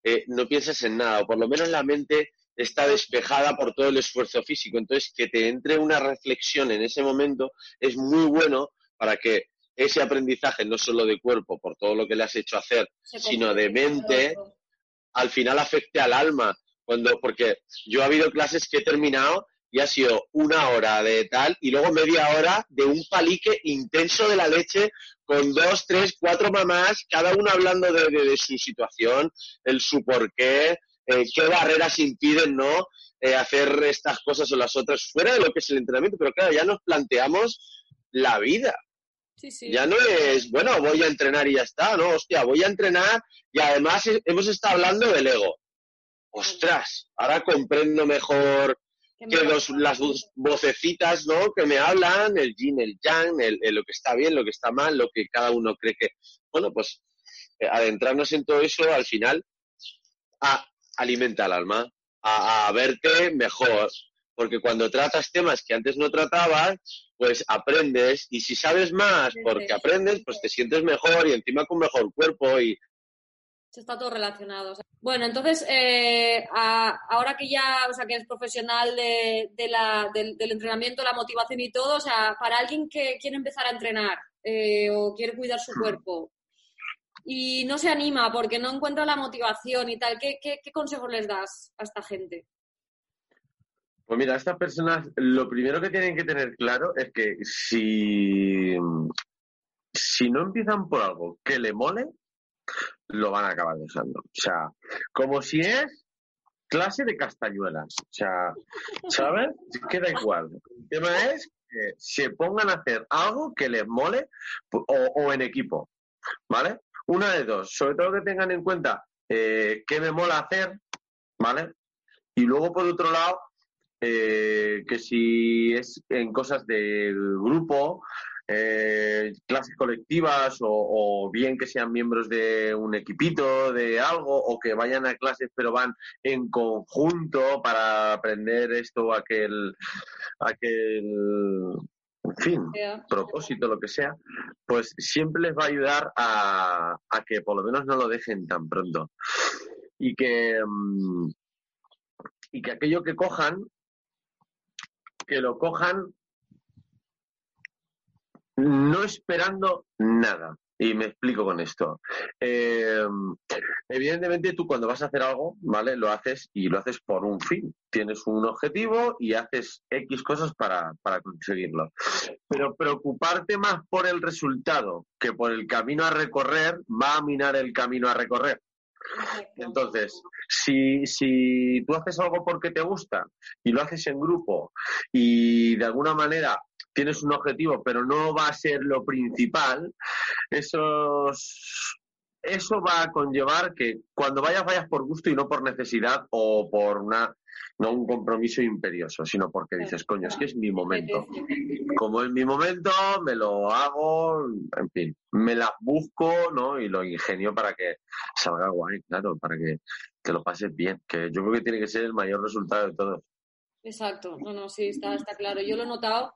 eh, no piensas en nada, o por lo menos la mente está despejada por todo el esfuerzo físico. Entonces, que te entre una reflexión en ese momento es muy bueno para que ese aprendizaje, no solo de cuerpo, por todo lo que le has hecho hacer, sino de mente, al final afecte al alma. Cuando, porque yo ha habido clases que he terminado y ha sido una hora de tal y luego media hora de un palique intenso de la leche con dos, tres, cuatro mamás, cada una hablando de, su situación, el su porqué, eh, qué barreras impiden no eh, hacer estas cosas o las otras fuera de lo que es el entrenamiento, pero claro, ya nos planteamos la vida. Ya no es, bueno, voy a entrenar y ya está, no, hostia, voy a entrenar y además hemos estado hablando del ego. Ostras, ahora comprendo mejor que los, las vocecitas ¿no? que me hablan, el yin, el yang, el, lo que está bien, lo que está mal, lo que cada uno cree que... Bueno, pues eh, adentrarnos en todo eso al final a, alimenta el alma, a, verte mejor, porque cuando tratas temas que antes no tratabas, pues aprendes y si sabes más porque aprendes, pues te sientes mejor y encima con mejor cuerpo y está todo relacionado. bueno, entonces, eh, ahora que ya, o sea, que eres profesional de, del, entrenamiento, la motivación y todo, o sea, para alguien que quiere empezar a entrenar eh, o quiere cuidar su cuerpo y no se anima porque no encuentra la motivación y tal, ¿qué, consejos les das a esta gente? Pues mira, estas personas lo primero que tienen que tener claro es que si, si no empiezan por algo que le mole, lo van a acabar dejando. O sea, como si es clase de castañuelas. O sea, ¿sabes? Queda igual. El tema es que se pongan a hacer algo que les mole o, en equipo. ¿Vale? Una de dos. Sobre todo que tengan en cuenta eh, qué me mola hacer. ¿Vale? Y luego, por otro lado, eh, que si es en cosas del grupo, eh, clases colectivas o, bien que sean miembros de un equipito, de algo, o que vayan a clases pero van en conjunto para aprender esto o aquel, aquel en fin, propósito, lo que sea, pues siempre les va a ayudar a, a que por lo menos no lo dejen tan pronto. Y que, mm, y que aquello que cojan, que lo cojan no esperando nada. Y me explico con esto. Eh, evidentemente tú cuando vas a hacer algo, ¿vale? Lo haces y lo haces por un fin. Tienes un objetivo y haces X cosas para, para conseguirlo. Pero preocuparte más por el resultado que por el camino a recorrer va a minar el camino a recorrer. Entonces, si, si tú haces algo porque te gusta y lo haces en grupo y de alguna manera tienes un objetivo, pero no va a ser lo principal, eso, eso va a conllevar que cuando vayas, vayas por gusto y no por necesidad o por una no un compromiso imperioso, sino porque dices, coño, es que es mi momento. Como es mi momento, me lo hago, en fin, me la busco, ¿no? Y lo ingenio para que salga guay, claro, para que te lo pases bien, que yo creo que tiene que ser el mayor resultado de todo. Exacto, no, no, sí, está, está claro. Yo lo he notado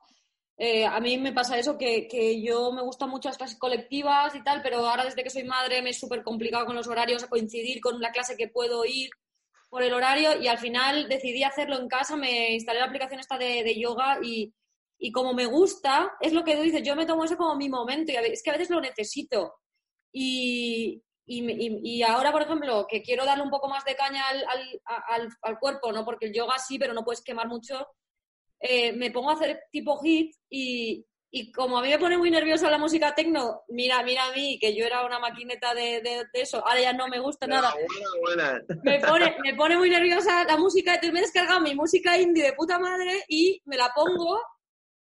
eh, a mí me pasa eso, que, yo me gustan mucho las clases colectivas y tal, pero ahora desde que soy madre me es súper complicado con los horarios a coincidir con la clase que puedo ir. por el horario y al final decidí hacerlo en casa, me instalé la aplicación esta de, yoga y, y, como me gusta, es lo que tú dices, yo me tomo eso como mi momento y es que a veces lo necesito. Y, y, ahora, por ejemplo, que quiero darle un poco más de caña al, al, al, cuerpo, ¿no? Porque el yoga sí, pero no puedes quemar mucho. Eh, me pongo a hacer tipo hit y, y como a mí me pone muy nerviosa la música techno, mira, mira a mí, que yo era una maquineta de, de, eso, ahora ya no me gusta nada. Me, pone, me pone muy nerviosa la música, entonces me he descargado mi música indie de puta madre y me la pongo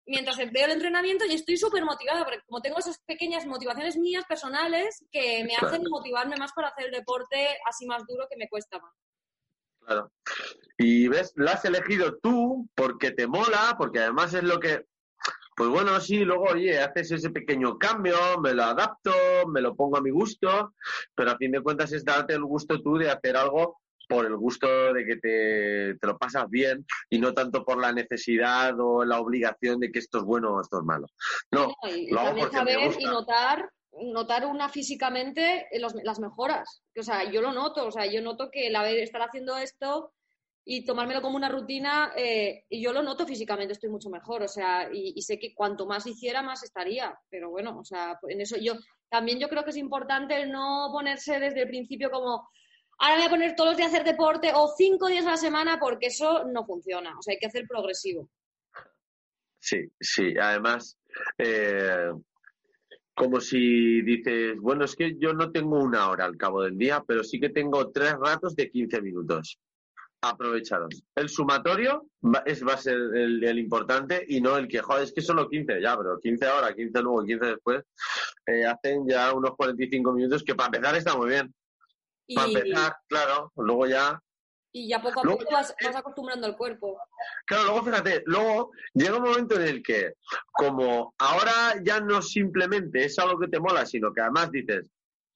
mientras veo el entrenamiento y estoy súper motivada, porque como tengo esas pequeñas motivaciones mías personales que me hacen motivarme más para hacer el deporte así más duro que me cuesta más. Claro. Y ves, lo has elegido tú porque te mola, porque además es lo que pues bueno, sí, luego, oye, haces ese pequeño cambio, me lo adapto, me lo pongo a mi gusto, pero a fin de cuentas es darte el gusto tú de hacer algo por el gusto de que te, lo pasas bien y no tanto por la necesidad o la obligación de que esto es bueno o esto es malo. No, y, también saber y notar notar una físicamente las mejoras. O sea, yo lo noto, o sea, yo noto que el haber estar haciendo esto y tomármelo como una rutina, eh, y yo lo noto físicamente, estoy mucho mejor, o sea, y, sé que cuanto más hiciera, más estaría, pero bueno, o sea, en eso yo, también yo creo que es importante no ponerse desde el principio como, ahora voy a poner todos los días a hacer deporte o cinco días a la semana, porque eso no funciona, o sea, hay que hacer progresivo. Sí, sí, además, eh, como si dices, bueno, es que yo no tengo una hora al cabo del día, pero sí que tengo tres ratos de 15 minutos aprovecharos. El sumatorio va, es, va a ser el, importante y no el que, joder, es que solo 15 ya, pero 15 ahora, 15 luego, 15 después, eh, hacen ya unos 45 minutos que para empezar está muy bien. Para empezar, claro, luego ya... Y ya poco a poco vas, acostumbrando al cuerpo. Claro, luego fíjate, luego llega un momento en el que, como ahora ya no simplemente es algo que te mola, sino que además dices,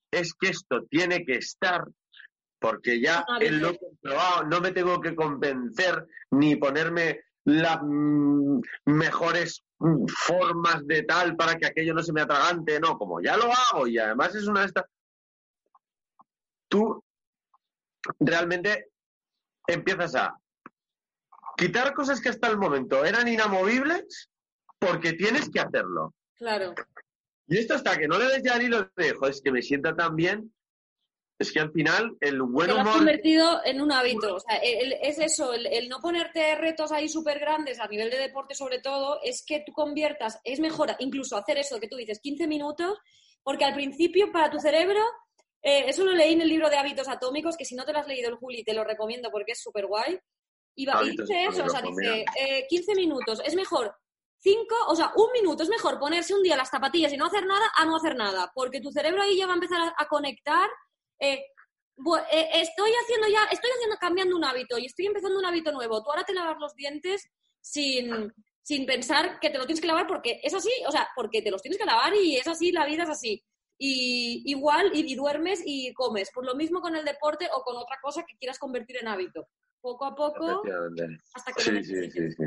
es que esto tiene que estar porque ya él lo comprobado, no me tengo que convencer ni ponerme las mm, mejores mm, formas de tal para que aquello no se me atragante, no, como ya lo hago y además es una de estas, tú realmente empiezas a quitar cosas que hasta el momento eran inamovibles porque tienes que hacerlo. Claro. Y esto hasta que no le des ya el hilo de, es que me sienta tan bien, es que al final el buen humor... Lo has convertido en un hábito. O sea, es eso, el, no ponerte retos ahí súper grandes a nivel de deporte sobre todo, es que tú conviertas, es mejor incluso hacer eso que tú dices, 15 minutos, porque al principio para tu cerebro, eh, eso lo leí en el libro de hábitos atómicos, que si no te lo has leído el Juli, te lo recomiendo porque es súper guay. Y, dice eso, o sea, dice, 15 eh, minutos, es mejor cinco, o sea, un minuto es mejor ponerse un día las zapatillas y no hacer nada a no hacer nada, porque tu cerebro ahí ya va a empezar a conectar eh, eh, estoy haciendo ya, estoy haciendo, cambiando un hábito y estoy empezando un hábito nuevo. Tú ahora te lavas los dientes sin, sin pensar que te lo tienes que lavar porque es así, o sea, porque te los tienes que lavar y es así, la vida es así. Y igual, y, duermes y comes. Pues lo mismo con el deporte o con otra cosa que quieras convertir en hábito. Poco a poco, hasta que sí, sí, sí, sí.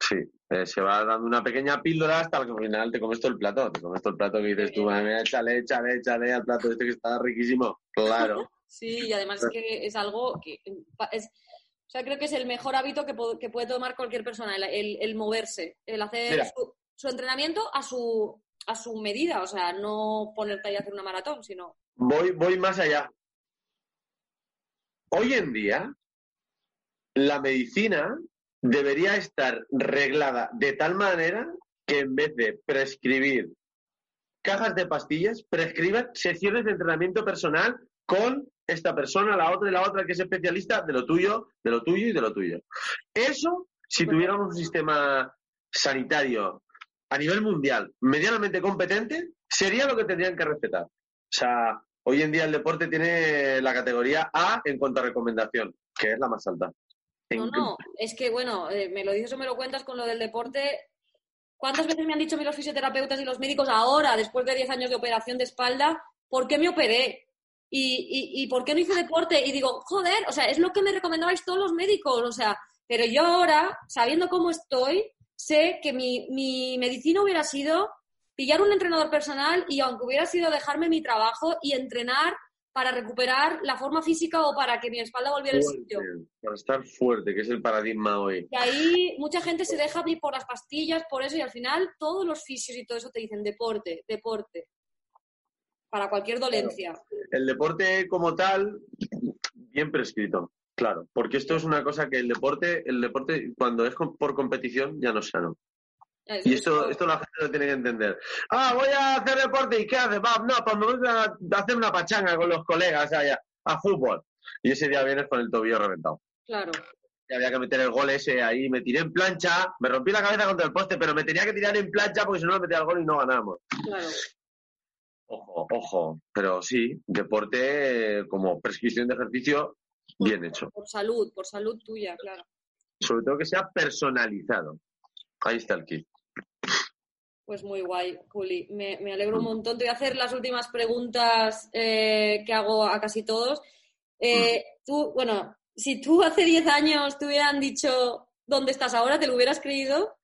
Sí, eh, se va dando una pequeña píldora hasta que al final te comes todo el plato. Te comes todo el plato que dices tú, échale, échale, échale al plato este que está riquísimo. Claro. sí, y además es que es algo que es, o sea, creo que es el mejor hábito que, que puede tomar cualquier persona, el, el, moverse, el hacer su, su, entrenamiento a su, a su medida, o sea, no ponerte ahí a hacer una maratón, sino... Voy, voy más allá. Hoy en día, la medicina debería estar reglada de tal manera que en vez de prescribir cajas de pastillas, prescriban sesiones de entrenamiento personal con esta persona, la otra y la otra que es especialista de lo tuyo, de lo tuyo y de lo tuyo. Eso, si tuviéramos un sistema sanitario a nivel mundial medianamente competente, sería lo que tendrían que respetar. O sea, hoy en día el deporte tiene la categoría A en cuanto a recomendación, que es la más alta. No, no, es que bueno, eh, me lo dices o me lo cuentas con lo del deporte. ¿Cuántas veces me han dicho los fisioterapeutas y los médicos ahora, después de 10 años de operación de espalda, por qué me operé? ¿Y, y, por qué no hice deporte? Y digo, joder, o sea, es lo que me recomendabais todos los médicos, o sea, pero yo ahora, sabiendo cómo estoy, sé que mi, mi medicina hubiera sido pillar un entrenador personal y aunque hubiera sido dejarme mi trabajo y entrenar para recuperar la forma física o para que mi espalda volviera al sitio. Para estar fuerte, que es el paradigma hoy. Y ahí mucha gente se deja por las pastillas, por eso, y al final todos los fisios y todo eso te dicen deporte, deporte. Para cualquier dolencia. El deporte como tal, bien prescrito. Claro, porque esto es una cosa que el deporte, el deporte cuando es por competición ya no es sano. Y esto, esto la gente lo tiene que entender. Ah, voy a hacer deporte y ¿qué haces? Va, no, pues me voy a hacer una pachanga con los colegas allá, a fútbol. Y ese día vienes con el tobillo reventado. Claro. Y había que meter el gol ese ahí, me tiré en plancha, me rompí la cabeza contra el poste, pero me tenía que tirar en plancha porque si no me metía el gol y no ganábamos. Claro. Ojo, ojo. Pero sí, deporte como prescripción de ejercicio, bien hecho. Por salud, por salud tuya, claro. Sobre todo que sea personalizado. Ahí está el kit. Pues muy guay, Juli. Me, alegro un montón. Te voy a hacer las últimas preguntas eh, que hago a casi todos. Eh, tú, bueno, si tú hace 10 años te hubieran dicho dónde estás ahora, ¿te lo hubieras creído?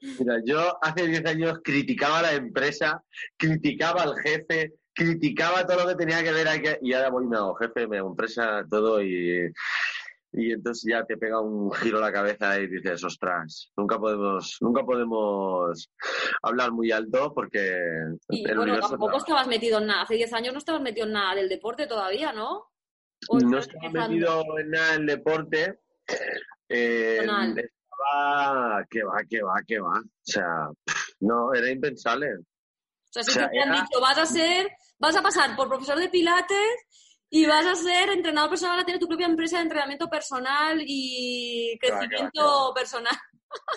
Mira, yo hace 10 años criticaba a la empresa, criticaba al jefe, criticaba todo lo que tenía que ver aquí, y ahora voy me hago jefe, me hago empresa, todo y y entonces ya te pega un giro la cabeza y dices, ostras, nunca podemos, nunca podemos hablar muy alto porque y, bueno, tampoco estabas metido en nada, hace 10 años no estabas metido en nada del deporte todavía, ¿no? No estaba metido en nada del deporte. Eh, estaba, que va, que va, que va. O sea, no, era impensable. O sea, si te han dicho, vas a ser, vas a pasar por profesor de pilates y vas a ser entrenador personal, a tener tu propia empresa de entrenamiento personal y crecimiento personal.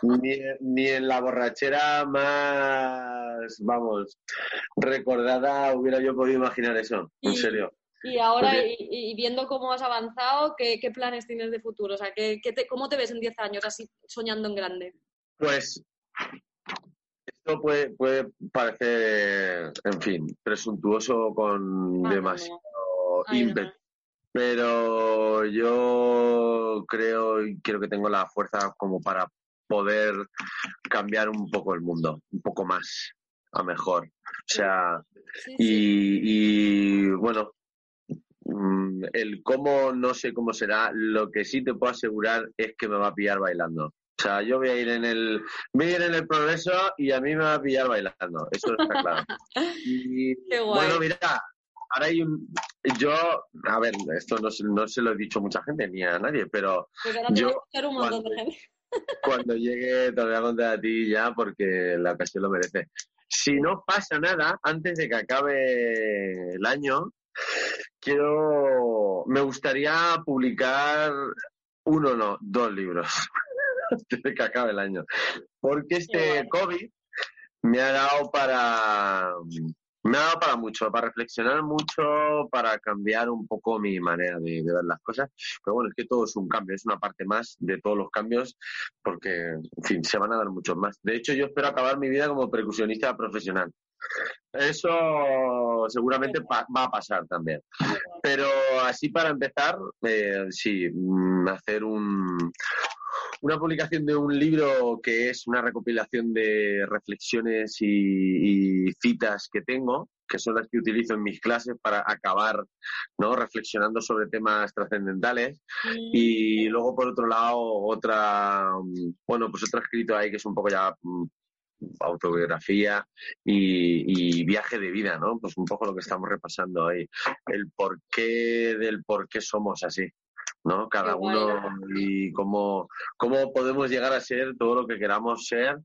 Ni, en la borrachera más, vamos, recordada hubiera yo podido imaginar eso, en serio. Y ahora, y, viendo cómo has avanzado, ¿qué, planes tienes de futuro? O sea, ¿qué, te, ¿cómo te ves en 10 años así soñando en grande? Pues esto puede, puede parecer, en fin, presuntuoso con ah, demasiado pero yo creo y creo que tengo la fuerza como para poder cambiar un poco el mundo, un poco más a mejor. O sea, Y, bueno, mm, el cómo no sé cómo será, lo que sí te puedo asegurar es que me va a pillar bailando. Sea, yo voy a ir en el, voy a ir en el progreso y a mí me va a pillar bailando. Eso está claro. Y, bueno, mira, ahora hay un, yo, a ver, esto no, no, se lo he dicho a mucha gente ni a nadie, pero pues yo cuando, cuando, llegue te voy a contar a ti ya porque la ocasión lo merece. Si no pasa nada, antes de que acabe el año, quiero, me gustaría publicar uno, no, dos libros antes de que acabe el año. Porque este COVID me ha dado para me ha dado para mucho, para reflexionar mucho, para cambiar un poco mi manera de, ver las cosas. Pero bueno, es que todo es un cambio, es una parte más de todos los cambios, porque, en fin, se van a dar muchos más. De hecho, yo espero acabar mi vida como percusionista profesional. Eso seguramente va a pasar también. Pero así para empezar, eh, sí, mm, hacer un, una publicación de un libro que es una recopilación de reflexiones y, citas que tengo, que son las que utilizo en mis clases para acabar ¿no? reflexionando sobre temas trascendentales. Y luego, por otro lado, otra, bueno, pues otro escrito ahí que es un poco ya mm, autobiografía y, y, viaje de vida, ¿no? Pues un poco lo que estamos repasando ahí. El porqué del por qué somos así. ¿No? Cada uno y cómo, cómo podemos llegar a ser todo lo que queramos ser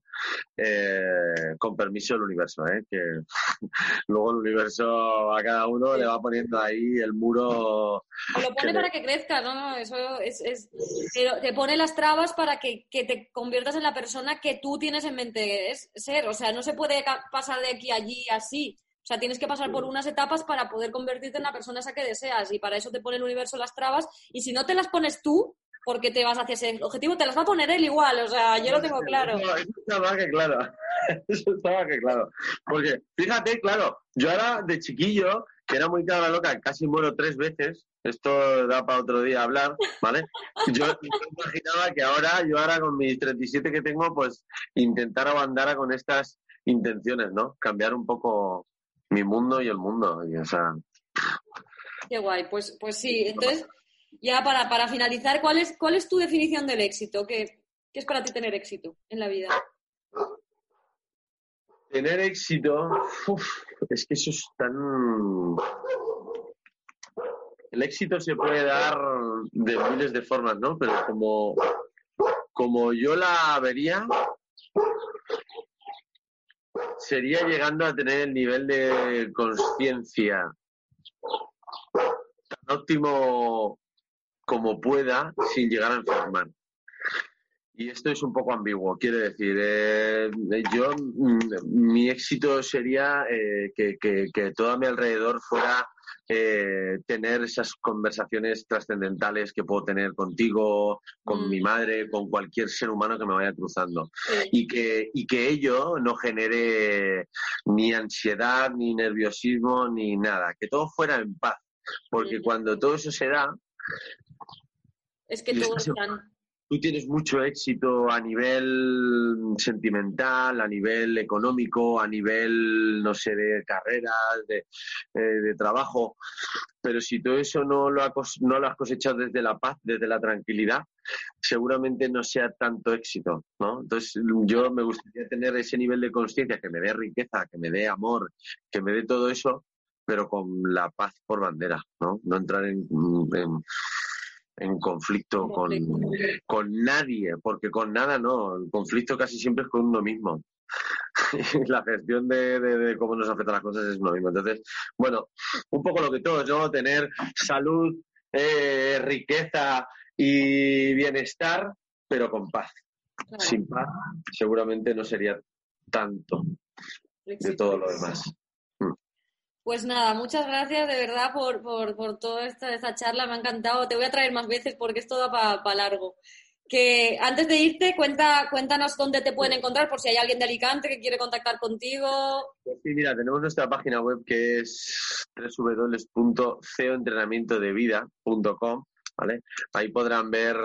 eh, con permiso del universo, ¿eh? Que luego el universo a cada uno le va poniendo ahí el muro... Lo pone para que crezca, ¿no? Eso es... es te, pone las trabas para que, que, te conviertas en la persona que tú tienes en mente ser. O sea, no se puede pasar de aquí a allí así. O sea, tienes que pasar por unas etapas para poder convertirte en la persona esa que deseas y para eso te pone el universo las trabas y si no te las pones tú, porque te vas hacia ese objetivo, te las va a poner él igual, o sea, yo lo tengo claro. eso está más que claro, eso más que claro. Porque, fíjate, claro, yo ahora de chiquillo, que era muy cara loca, casi muero tres veces, esto da para otro día hablar, ¿vale? Yo, yo imaginaba que ahora, yo ahora con mis 37 que tengo, pues intentar andar con estas intenciones, ¿no? Cambiar un poco mi mundo y el mundo. Y, o sea, Qué guay, pues, pues sí. Entonces, ya para, para finalizar, ¿cuál es, ¿cuál es tu definición del éxito? ¿Qué, ¿Qué es para ti tener éxito en la vida? Tener éxito, uf, es que eso es tan... El éxito se puede dar de miles de formas, ¿no? Pero como, como yo la vería, sería llegando a tener el nivel de conciencia tan óptimo como pueda sin llegar a enfermar. Y esto es un poco ambiguo, quiere decir, eh, yo, mm, mi éxito sería eh, que, que, que, todo a mi alrededor fuera eh, tener esas conversaciones trascendentales que puedo tener contigo, con Mm. mi madre, con cualquier ser humano que me vaya cruzando. Y que, y que ello no genere ni ansiedad, ni nerviosismo, ni nada, que todo fuera en paz. Porque Mm. cuando todo eso se da, Es que Y todo estás es tan... tú tienes mucho éxito a nivel sentimental, a nivel económico, a nivel, no sé, de carreras, de, eh, de trabajo, pero si todo eso no lo, ha no lo has cosechado desde la paz, desde la tranquilidad, seguramente no sea tanto éxito, ¿no? Entonces, yo me gustaría tener ese nivel de conciencia que me dé riqueza, que me dé amor, que me dé todo eso, pero con la paz por bandera, ¿no? No entrar en, en, en conflicto con, con nadie, porque con nada no, el conflicto casi siempre es con uno mismo. la gestión de, de- de cómo nos afectan las cosas es uno mismo. Entonces, bueno, un poco lo que todos, ¿no? Tener salud, eh, riqueza y bienestar, pero con paz. Claro, Sin paz, seguramente no sería tanto de todo lo demás. Pues nada, muchas gracias de verdad por, por, por toda esta, esta charla, me ha encantado. Te voy a traer más veces porque esto da para largo. Que antes de irte, cuenta, cuéntanos dónde te pueden encontrar por si hay alguien de Alicante que quiere contactar contigo. Pues sí, mira, tenemos nuestra página web que es www.ceoentrenamientodevida.com, ¿vale? Ahí podrán ver,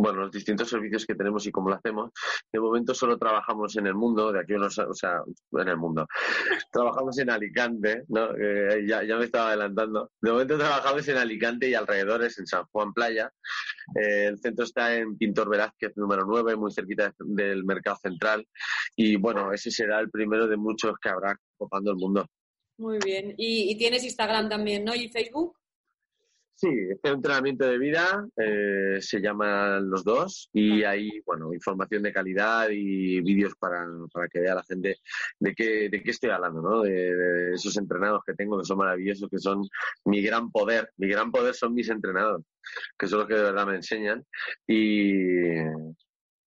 bueno, los distintos servicios que tenemos y cómo lo hacemos. De momento solo trabajamos en el mundo, de aquí unos, o sea, en el mundo. Trabajamos en Alicante, ¿no? Eh, ya, me estaba adelantando. De momento trabajamos en Alicante y alrededores, en San Juan Playa. Eh, el centro está en Pintor Velázquez número 9, muy cerquita del Mercado Central. Y bueno, ese será el primero de muchos que habrá copando el mundo. Muy bien. Y tienes Instagram también, ¿no? ¿Y Facebook? Sí, este entrenamiento de vida eh, se llaman los dos y hay, bueno, información de calidad y vídeos para, para que vea la gente de qué, de qué estoy hablando, ¿no? De, de esos entrenados que tengo que son maravillosos, que son mi gran poder. Mi gran poder son mis entrenados, que son los que de verdad me enseñan. Y,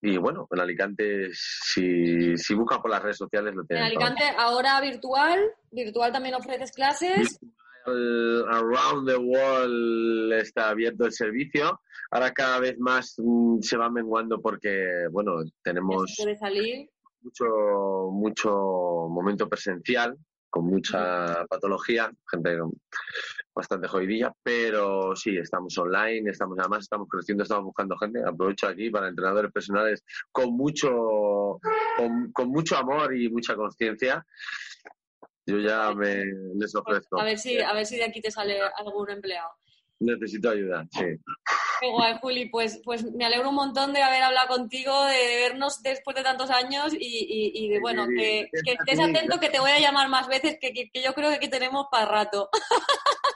y bueno, en Alicante, si, si buscan por las redes sociales, lo En tienen. todo. Alicante, ahora virtual. Virtual también ofreces clases. El Around the World está abierto el servicio. Ahora cada vez más mm, se va menguando porque, bueno, tenemos salir. mucho, mucho momento presencial, con mucha patología, gente bastante jodidilla, pero sí, estamos online, estamos además estamos creciendo, estamos buscando gente. Aprovecho aquí para entrenadores personales con mucho, con, con mucho amor y mucha conciencia. Yo ya me les ofrezco. A ver si, a ver si de aquí te sale algún empleado. Necesito ayuda, sí. Qué guay, Juli. Pues, pues me alegro un montón de haber hablado contigo, de vernos después de tantos años y, y- y de, bueno, que, que estés atento que te voy a llamar más veces, que, que- que yo creo que aquí tenemos para rato.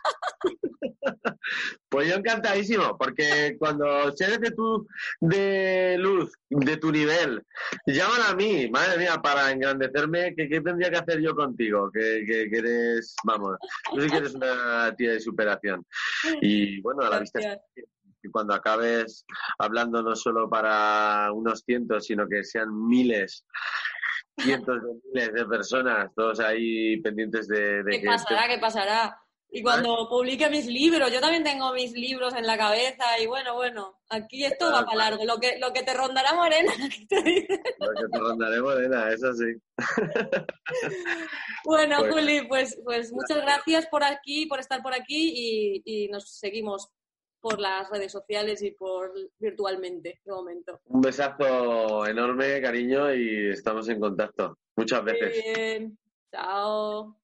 Pues yo encantadísimo, porque cuando seres de tu de luz, de tu nivel, llaman a mí, madre mía, para engrandecerme, ¿qué, qué tendría que hacer yo contigo? Que, que, que eres, vamos, tú sí que eres una tía de superación. Y bueno, a la vista que cuando acabes hablando no solo para unos cientos, sino que sean miles, cientos de miles de personas, todos ahí pendientes de, de ¿Qué que pasará? ¿Qué pasará? Y cuando publique mis libros, yo también tengo mis libros en la cabeza y bueno, bueno, aquí esto va para largo. Lo que, lo que te rondará morena, ¿qué te dice? lo que te rondaré morena, eso sí. Bueno, Pues- Juli, pues, pues muchas gracias por aquí, por estar por aquí y, y nos seguimos por las redes sociales y por virtualmente de momento. Un besazo enorme, cariño, y estamos en contacto muchas Muy veces. bien, chao.